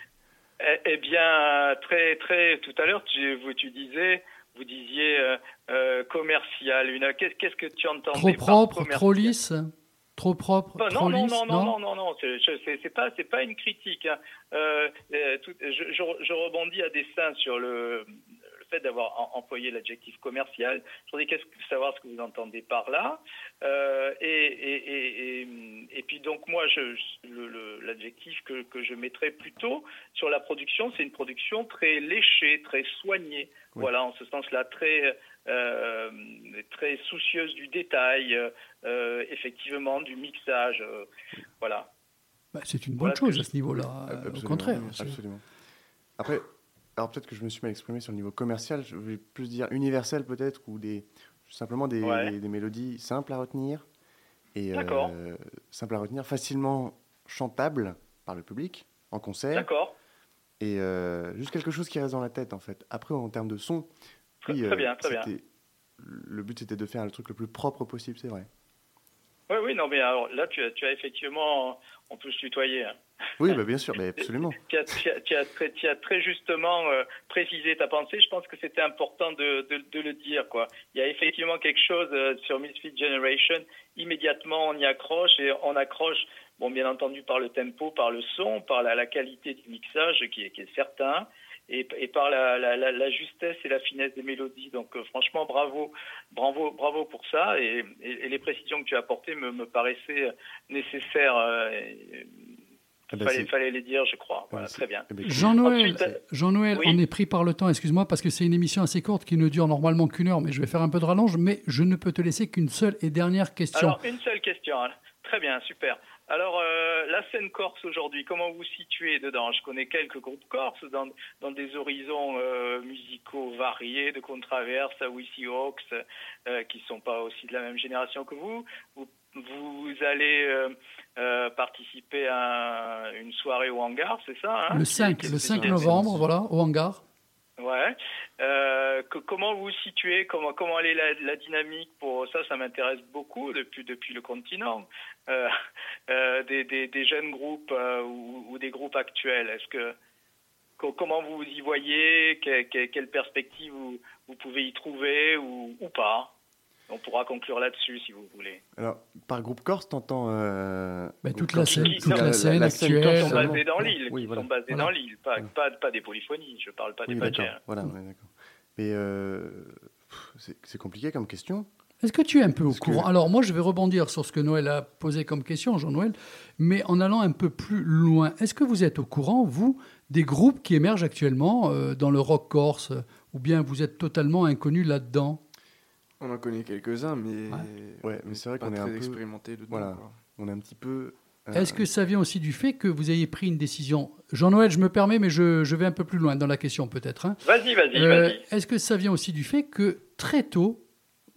Eh, eh bien, très très tout à l'heure, tu, vous- tu disais, vous disiez euh, euh, commercial. Une qu'est-ce que tu entends Trop propre, trop lisse? Trop propre, Bah, trop non, non, lisse non, non, non, non, non, c'est je- c'est- pas, c'est pas une critique. hein. Euh, tout- je, je- je rebondis à dessein sur le fait d'avoir em- employé l'adjectif commercial. Je voudrais savoir ce que vous entendez par là. Euh, et, et, et, et, et puis donc moi, l'adjectif que, que je mettrais plutôt sur la production, c'est une production très léchée, très soignée. Oui. Voilà, en ce sens-là, très euh, très soucieuse du détail, euh, effectivement, du mixage. euh, voilà. Bah, c'est une bonne Voilà chose à ce niveau-là. au contraire. Absolument. Après, alors peut-être que je me suis mal exprimé sur le niveau commercial, je vais plus dire universel peut-être, ou des, simplement des, Ouais. des, des mélodies simples à retenir, et euh, simples à retenir, facilement chantables par le public, en concert, D'accord. et euh, juste quelque chose qui reste dans la tête en fait. Après, en termes de son, oui, très euh, bien, très bien. c'était- le but c'était de faire le truc le plus propre possible, c'est vrai. Oui, oui, non, mais alors là, tu as, tu as effectivement, on peut se tutoyer. hein. Oui, bah, bien sûr, mais absolument. Tu as, tu as- tu as très, tu as très justement euh, précisé ta pensée. Je pense que c'était important de, de, de le dire. Quoi. Il y a effectivement quelque chose euh, sur Misfit Generation. Immédiatement, on y accroche et on accroche, bon, bien entendu, par le tempo, par le son, par la, la qualité du mixage qui est, qui est certain. Et, et par la, la, la, la justesse et la finesse des mélodies. Donc euh, franchement, bravo, bravo, bravo pour ça. Et, et, et les précisions que tu as apportées me, me paraissaient nécessaires. euh, et- Ah bah, fallait, les dire, je crois. Voilà, très bien. eh ben, Jean-Noël, Jean-Noël, oui. on est pris par le temps, excuse-moi, parce que c'est une émission assez courte qui ne dure normalement qu'une heure, mais je vais faire un peu de rallonge, mais je ne peux te laisser qu'une seule et dernière question. Alors, une seule question. hein. Très bien, super. Alors, euh, la scène corse aujourd'hui, comment vous situez dedans? Je connais quelques groupes corses dans, dans des horizons euh, musicaux variés, de Contraverse à Wissy Hawks, euh, qui ne sont pas aussi de la même génération que vous. Vous, vous allez euh, euh, participer à une soirée au hangar, c'est ça hein? Le 5, Qui- le qui- 5 qui- novembre, voilà, au hangar. Ouais. Euh, comment vous vous situez? Comment comment est la, la dynamique? Pour ça Ça m'intéresse beaucoup depuis depuis le continent. Euh, euh, des, des, jeunes groupes ou, des groupes actuels. Est-ce que co- comment vous y voyez? Que- que- Quelle perspective vous, vous pouvez y trouver ou, ou pas? On pourra conclure là-dessus si vous voulez. Alors, par groupe corse, t'entends. Euh, Bah, toute la scène- c'est toute la scène actuelle. Ils Euh, sont basés dans l'île. Oui, Ils voilà. sont basés Voilà. dans l'île, pas, Voilà. pas, pas des polyphonies. Je parle pas Oui, des. Voilà, ouais, d'accord. Mais euh, c'est c'est compliqué comme question. Est-ce que tu es un peu au que- courant? Alors moi, je vais rebondir sur ce que Noël a posé comme question, Jean-Noël, mais en allant un peu plus loin. Est-ce que vous êtes au courant, vous, des groupes qui émergent actuellement euh, dans le rock corse, ou bien vous êtes totalement inconnu là-dedans? On en connaît quelques-uns, mais, Ouais, mais c'est vrai qu'on est très un peu- expérimenté dedans. voilà. quoi. On est un petit peu. euh, Est-ce que ça vient aussi du fait que vous ayez pris une décision? Jean-Noël, je me permets, mais je, je vais un peu plus loin dans la question peut-être. hein. Vas-y, vas-y, Euh, vas-y. Est-ce que ça vient aussi du fait que très tôt,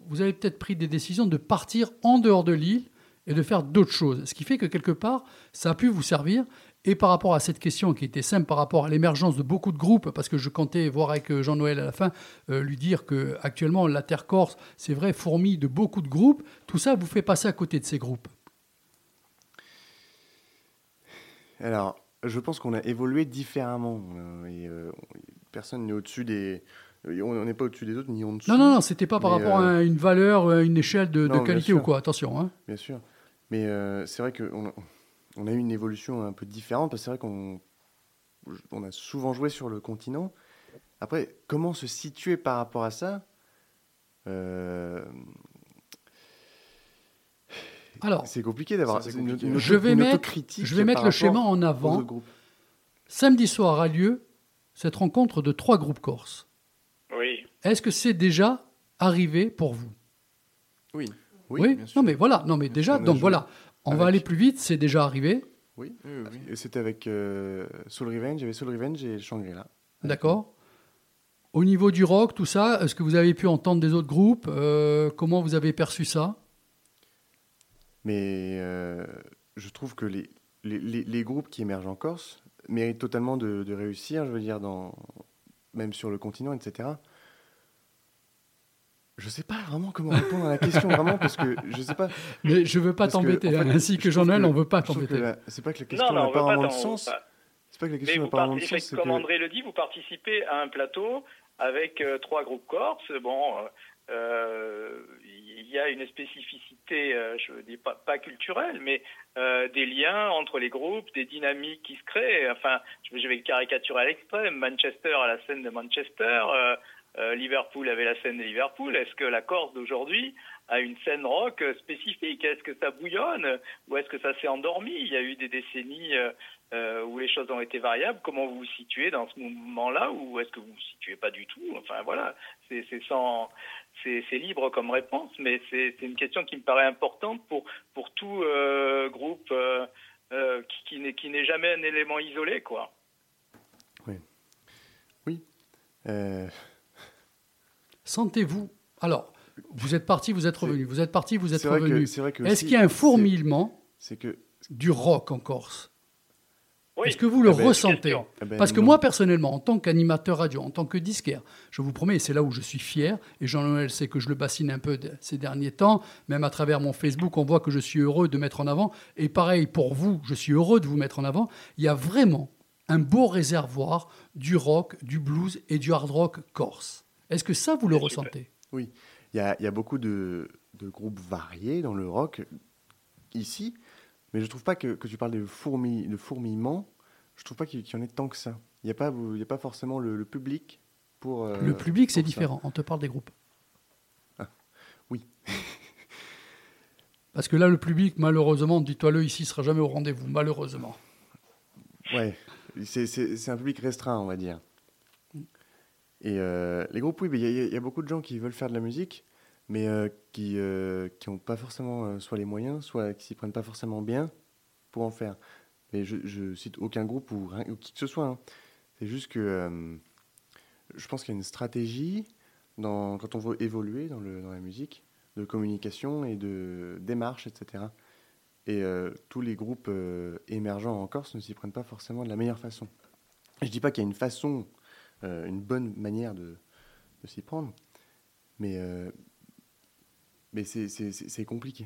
vous avez peut-être pris des décisions de partir en dehors de l'île et de faire d'autres choses? Ce qui fait que quelque part, ça a pu vous servir. Et par rapport à cette question qui était simple par rapport à l'émergence de beaucoup de groupes, parce que je comptais voir avec euh, Jean-Noël à la fin, euh, lui dire que actuellement la Terre Corse, c'est vrai, fourmille de beaucoup de groupes, tout ça vous fait passer à côté de ces groupes. Alors, je pense qu'on a évolué différemment. euh, et, euh, personne n'est au-dessus des. On n'est pas au-dessus des autres, ni en dessous. Non, non, non, c'était pas par rapport euh, à une valeur, une échelle de, Non, qualité ou quoi, attention. Hein. Bien sûr. Mais euh, c'est vrai qu'on on a eu une évolution un peu différente. parce que C'est vrai qu'on on a souvent joué sur le continent. Après, comment se situer par rapport à ça Euh, Alors, C'est compliqué d'avoir une, Je vais une mettre- autocritique je vais mettre par le schéma en avant. Samedi soir a lieu cette rencontre de trois groupes corses. Oui. Est-ce que c'est déjà arrivé pour vous? Oui. Oui, bien sûr. Non mais voilà, non mais déjà, donc joué voilà, on va aller plus vite, c'est déjà arrivé, Oui. Oui, oui. Et C'était avec euh, Soul Revenge, il y avait Soul Revenge et Shangri-La. d'accord Au niveau du rock, tout ça, est-ce que vous avez pu entendre des autres groupes Euh, Comment vous avez perçu ça? Mais euh, je trouve que les, les, les- les groupes qui émergent en Corse méritent totalement de, de réussir, je veux dire, dans, même sur le continent, etc. Je sais pas vraiment comment répondre à la question, vraiment, parce que je sais pas. Mais je veux pas t'embêter, en hein, fait, ainsi que Jean-Noël, on veut pas t'embêter. C'est pas que la question n'a pas vraiment de sens. C'est pas que la question n'a pas vraiment de sens. comme que- André le dit, vous participez à un plateau avec euh, trois groupes corses. Bon, euh, il y a une spécificité, euh, je dis pas, pas culturelle, mais euh, des liens entre les groupes, des dynamiques qui se créent. Enfin, je, je vais le caricaturer à l'extrême. Manchester a la scène de Manchester. Euh, Liverpool avait la scène de Liverpool. Est-ce que la Corse d'aujourd'hui a une scène rock spécifique? Est-ce que ça bouillonne? Ou est-ce que ça s'est endormi? Il y a eu des décennies euh, euh, où les choses ont été variables. Comment vous vous situez dans ce mouvement-là ou est-ce que vous vous situez pas du tout? Enfin voilà, c'est libre comme réponse, mais c'est une question qui me paraît importante pour pour tout groupe qui, qui n'est jamais un élément isolé, quoi. Euh, Sentez-vous. Alors, vous êtes parti, vous êtes revenu. Vous êtes parti, vous êtes revenu. c'est vrai que Est-ce qu'il y a un fourmillement C'est que. du rock en Corse? Oui. Est-ce que vous le Ah ben, ressentez? ah ben, Parce que non. moi, personnellement, en tant qu'animateur radio, en tant que disquaire, je vous promets, et c'est là où je suis fier, et Jean-Noël sait que je le bassine un peu de- ces derniers temps, même à travers mon Facebook, on voit que je suis heureux de mettre en avant, et pareil pour vous, je suis heureux de vous mettre en avant, il y a vraiment un beau réservoir du rock, du blues et du hard rock corse. Est-ce que ça, vous le ressentez? Il y a, il y a beaucoup de, de groupes variés dans le rock ici, mais je trouve pas que, que tu parles de, fourmi, de fourmillement, je trouve pas qu'il y en ait tant que ça. Il n'y a, pas- il y a pas forcément le, le public pour. euh, Le public, c'est différent. On te parle des groupes. Ah, oui. Parce que là, le public, malheureusement, dis-toi-le, ici, sera jamais au rendez-vous, malheureusement. Ouais, c'est un public restreint, on va dire. Et euh, les groupes, oui, il y, a- beaucoup de gens qui veulent faire de la musique, mais euh, qui n'ont pas forcément euh, soit les moyens, soit qui s'y prennent pas forcément bien pour en faire. Mais je, je cite aucun groupe ou, qui que ce soit. hein. C'est juste que euh, je pense qu'il y a une stratégie dans, quand on veut évoluer dans, le, dans la musique, de communication et de démarche, etc. Et euh, tous les groupes euh, émergents en Corse ne s'y prennent pas forcément de la meilleure façon. Je dis pas qu'il y a une façon, euh, une bonne manière de, de s'y prendre, mais, euh, mais c'est- compliqué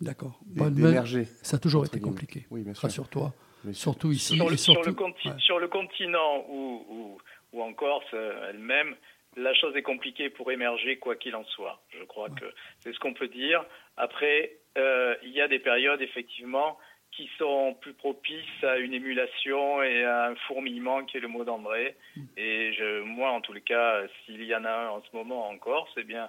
D'accord. d'émerger. Ça a toujours été compliqué. Oui, bien sûr. Rassure-toi. Surtout ici. sur, le, sur surtout- le conti- ouais. sur le continent ou, ou, ou en Corse euh, elle-même, la chose est compliquée pour émerger quoi qu'il en soit. Je crois que c'est ce qu'on peut dire. Après, euh, il y a des périodes effectivement qui sont plus propices à une émulation et à un fourmillement qui est le mot d'André. Et je, moi, en tout les cas, s'il y en a un en ce moment en Corse, eh bien,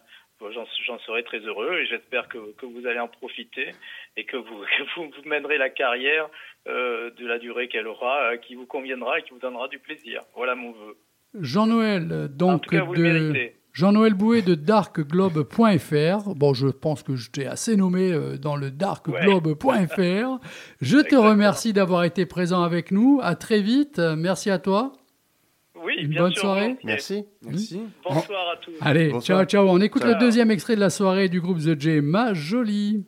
j'en serai très heureux et j'espère que, que vous allez en profiter et que vous, que vous, vous mènerez la carrière euh, de la durée qu'elle aura, euh, qui vous conviendra et qui vous donnera du plaisir. Voilà mon vœu. Jean-Noël, en donc tout cas, vous le de méritez. Jean-Noël Bouet de darkglobe.fr. Bon, je pense que je t'ai assez nommé euh, dans le darkglobe.fr. Je te Exactement. remercie d'avoir été présent avec nous. À très vite. Merci à toi. Oui, Une bien bonne sûr, soirée. Merci. Merci. Bonsoir à tous. Allez, Bonsoir. ciao, ciao. On écoute Ciao. le deuxième extrait de la soirée du groupe The J, Ma Jolie.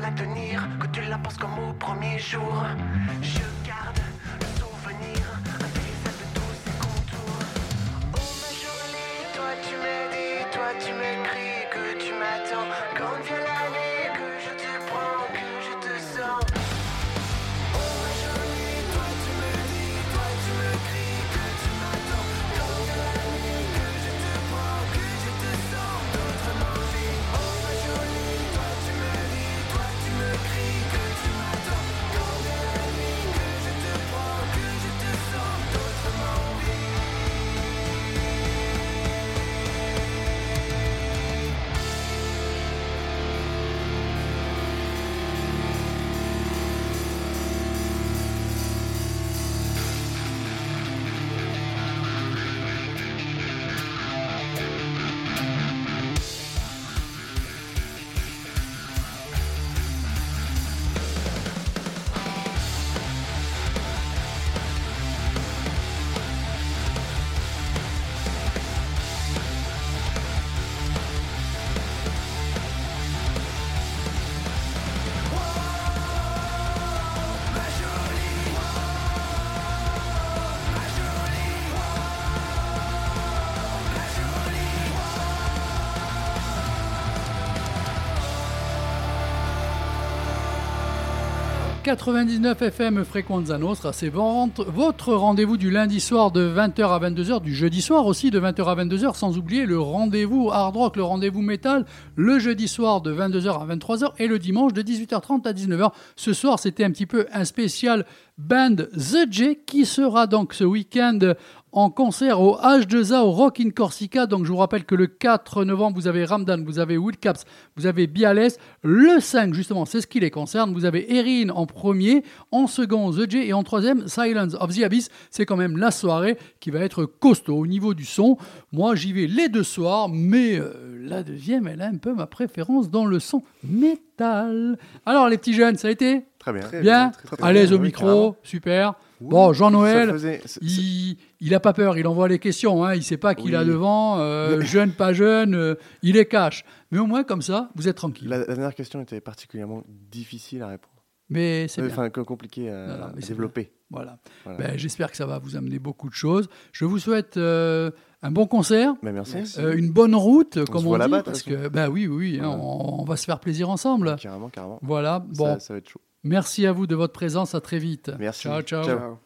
la tenir, que tu la penses comme au premier jour. Je 99 FM Frequenza Nostra, c'est votre votre rendez-vous du lundi soir de 20h à 22h, du jeudi soir aussi de 20h à 22h, sans oublier le rendez-vous hard rock, le rendez-vous métal, le jeudi soir de 22h à 23h et le dimanche de 18h30 à 19h. Ce soir, c'était un petit peu un spécial band The J qui sera donc ce week-end en concert au H2A au Rock in Corsica. Donc je vous rappelle que le 4 novembre, vous avez Ramdan, vous avez Will Caps, vous avez Biales. Le 5, justement, c'est ce qui les concerne. Vous avez Erin en premier, en second The J et en troisième Silence of the Abyss. C'est quand même la soirée qui va être costaud au niveau du son. Moi, j'y vais les deux soirs, mais euh, la deuxième, elle a un peu ma préférence dans le son métal. Alors les petits jeunes, ça a été Très bien. Bien, très, très à l'aise au micro, carrément. super. Oui, Bon, ça Jean-Noël, faisait- c'est- c'est- il, il a pas peur, il envoie les questions, hein, il sait pas qui il a devant, euh, jeune, pas jeune, euh, il les cache. Mais au moins comme ça, vous êtes tranquille. La, la dernière question était particulièrement difficile à répondre. Mais c'est Euh. Enfin, co- compliqué à, Non, non, mais à développer. Voilà. Voilà. Ben, J'espère que ça va vous amener beaucoup de choses. Je vous souhaite euh, un bon concert. Ben, merci. euh, une bonne route, comme on dit, parce que bah oui, oui, hein, on, on va se faire plaisir ensemble. Carrément, carrément. Voilà. Bon, Ça, ça va être chaud. merci à vous de votre présence. À très vite. Merci. Ciao, ciao. Ciao.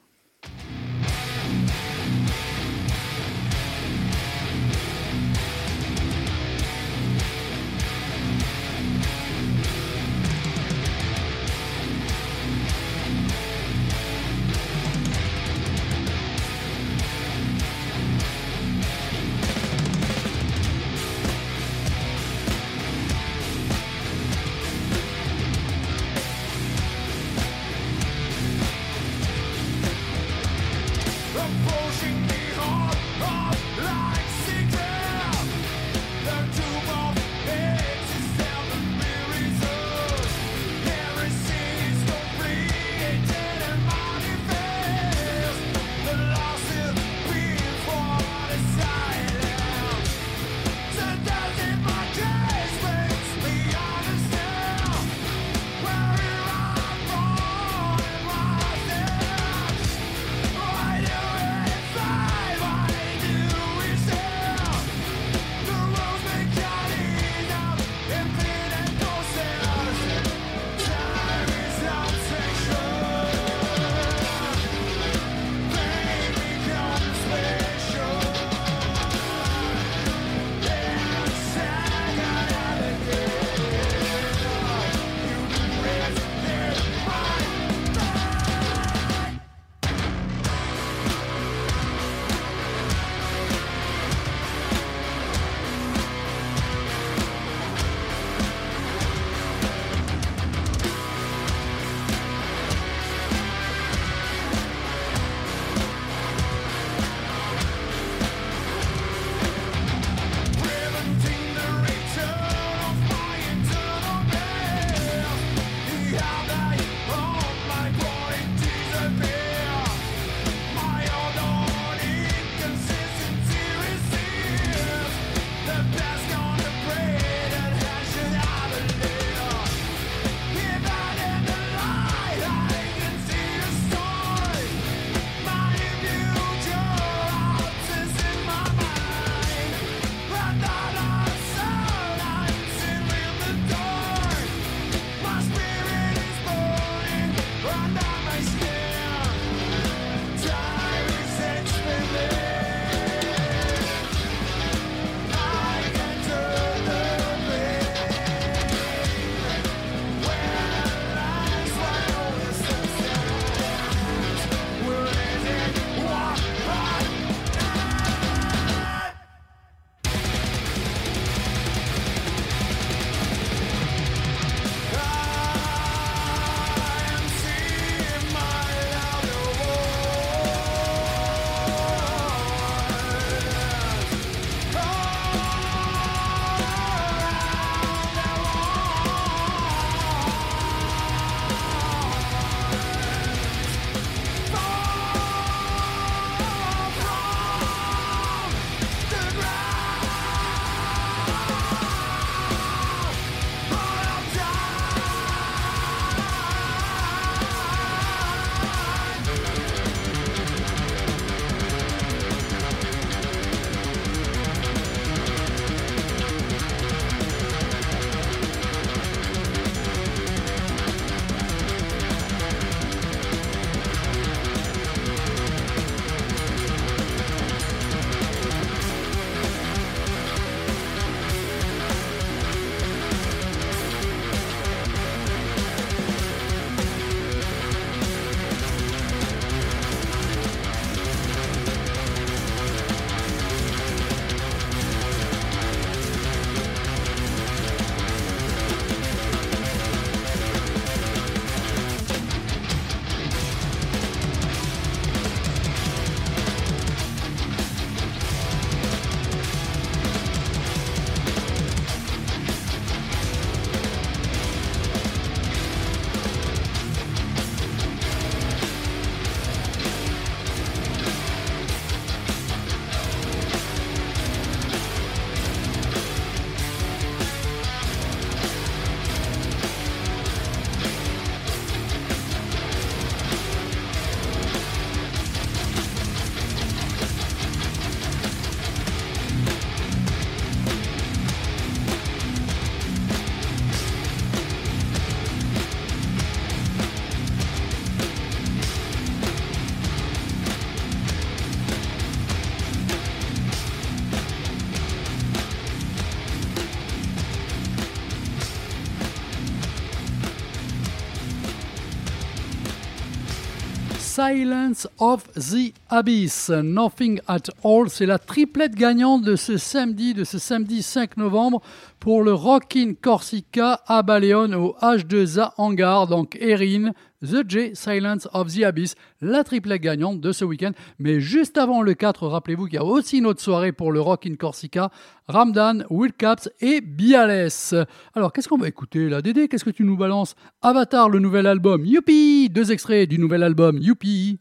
Silence of the Abyss. Nothing at all. C'est la triplette gagnante de ce samedi, de ce samedi 5 novembre pour le Rockin' Corsica à Baleone au H2A Hangar. Donc Erin, The J, Silence of the Abyss, la triplette gagnante de ce week-end. Mais juste avant le 4, rappelez-vous qu'il y a aussi une autre soirée pour le Rockin' Corsica. Ramdan, Will Caps et Biales. Alors, qu'est-ce qu'on va écouter là? Dédé, qu'est-ce que tu nous balances? Avatar, le nouvel album. Youpi Deux extraits du nouvel album. Youpi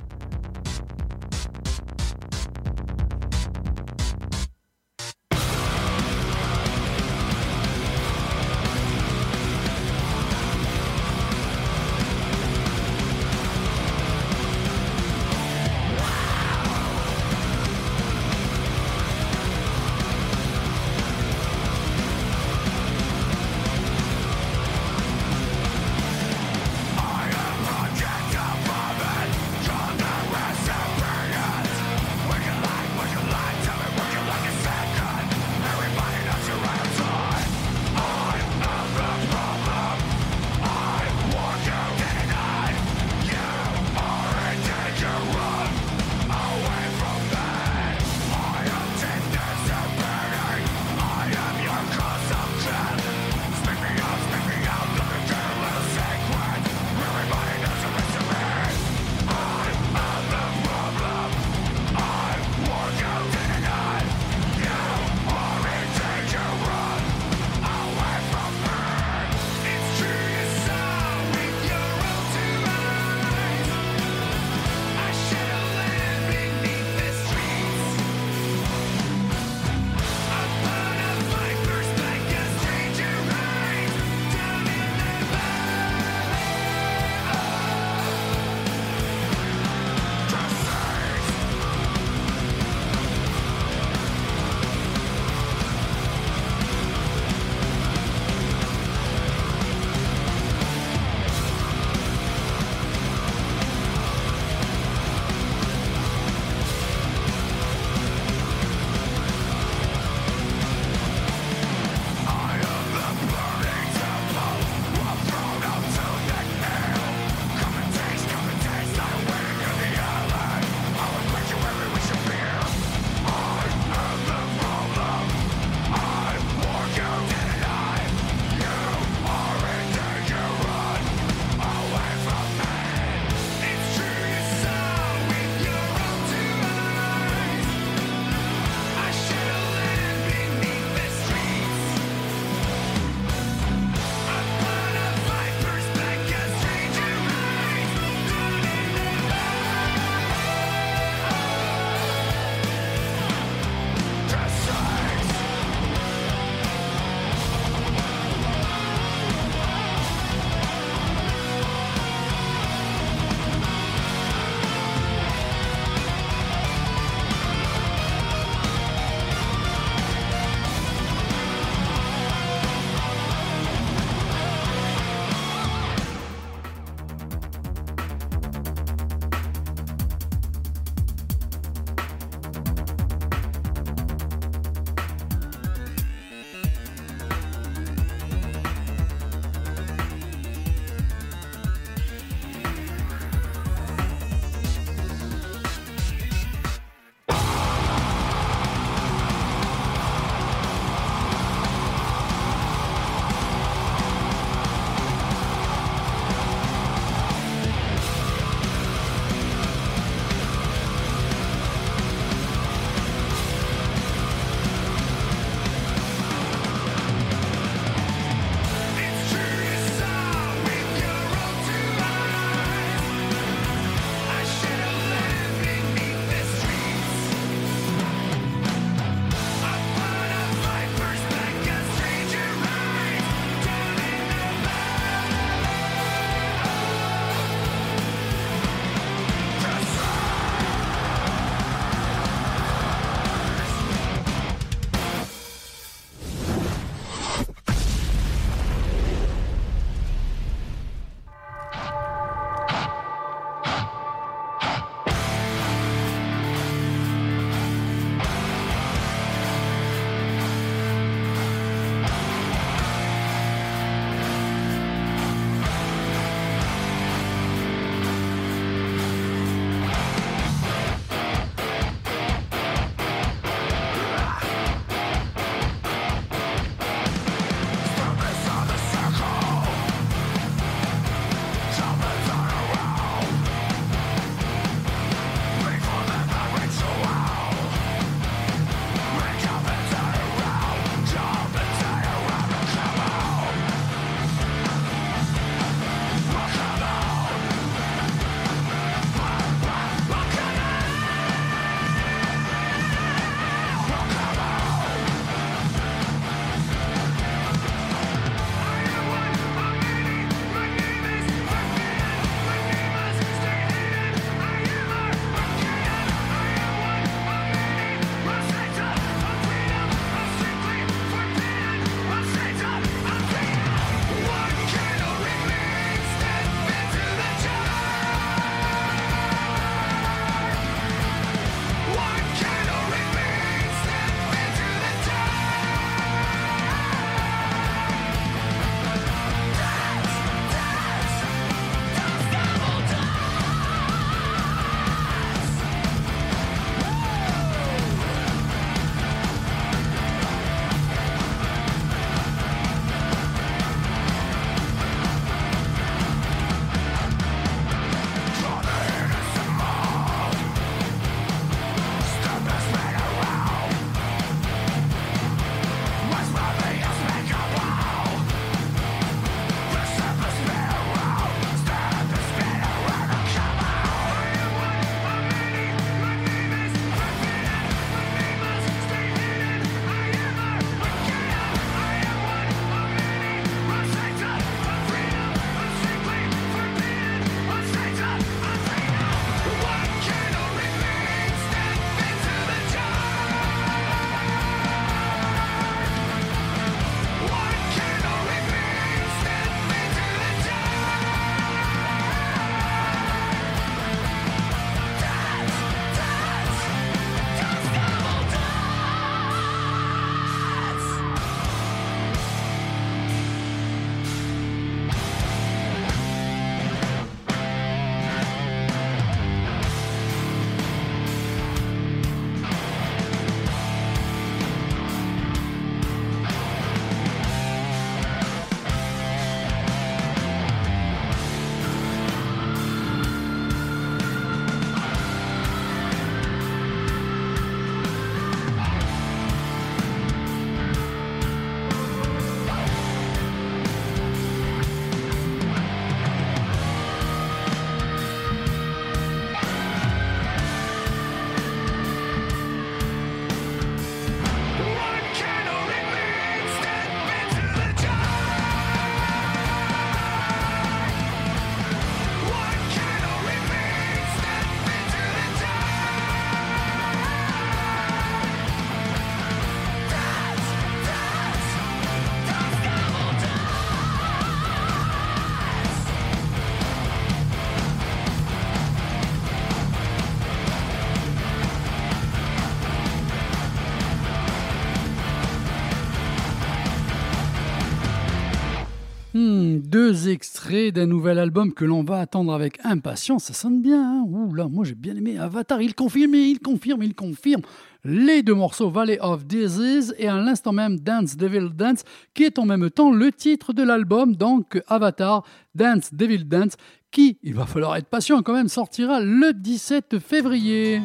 deux extraits d'un nouvel album que l'on va attendre avec impatience. Ça sonne bien, hein Ouh là, moi j'ai bien aimé Avatar. Il confirme, il confirme, il confirme. Les deux morceaux Valley of Disease et à l'instant même Dance Devil Dance, qui est en même temps le titre de l'album, donc Avatar Dance Devil Dance, qui, il va falloir être patient quand même, sortira le 17 février.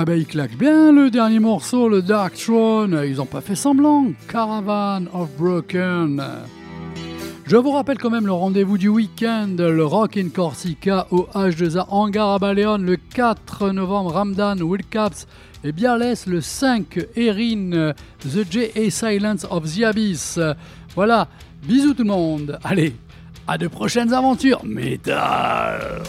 Ah bah il claque bien le dernier morceau, le Dark Throne. Ils ont pas fait semblant. Caravan of Broken. Je vous rappelle quand même le rendez-vous du week-end, le Rock in Corsica au H2A Hangar à Baleone le 4 novembre, Ramdan, Will Caps et Biarless le 5, Erin, The J.A. Silence of the Abyss. Voilà, bisous tout le monde. Allez, à de prochaines aventures. Métal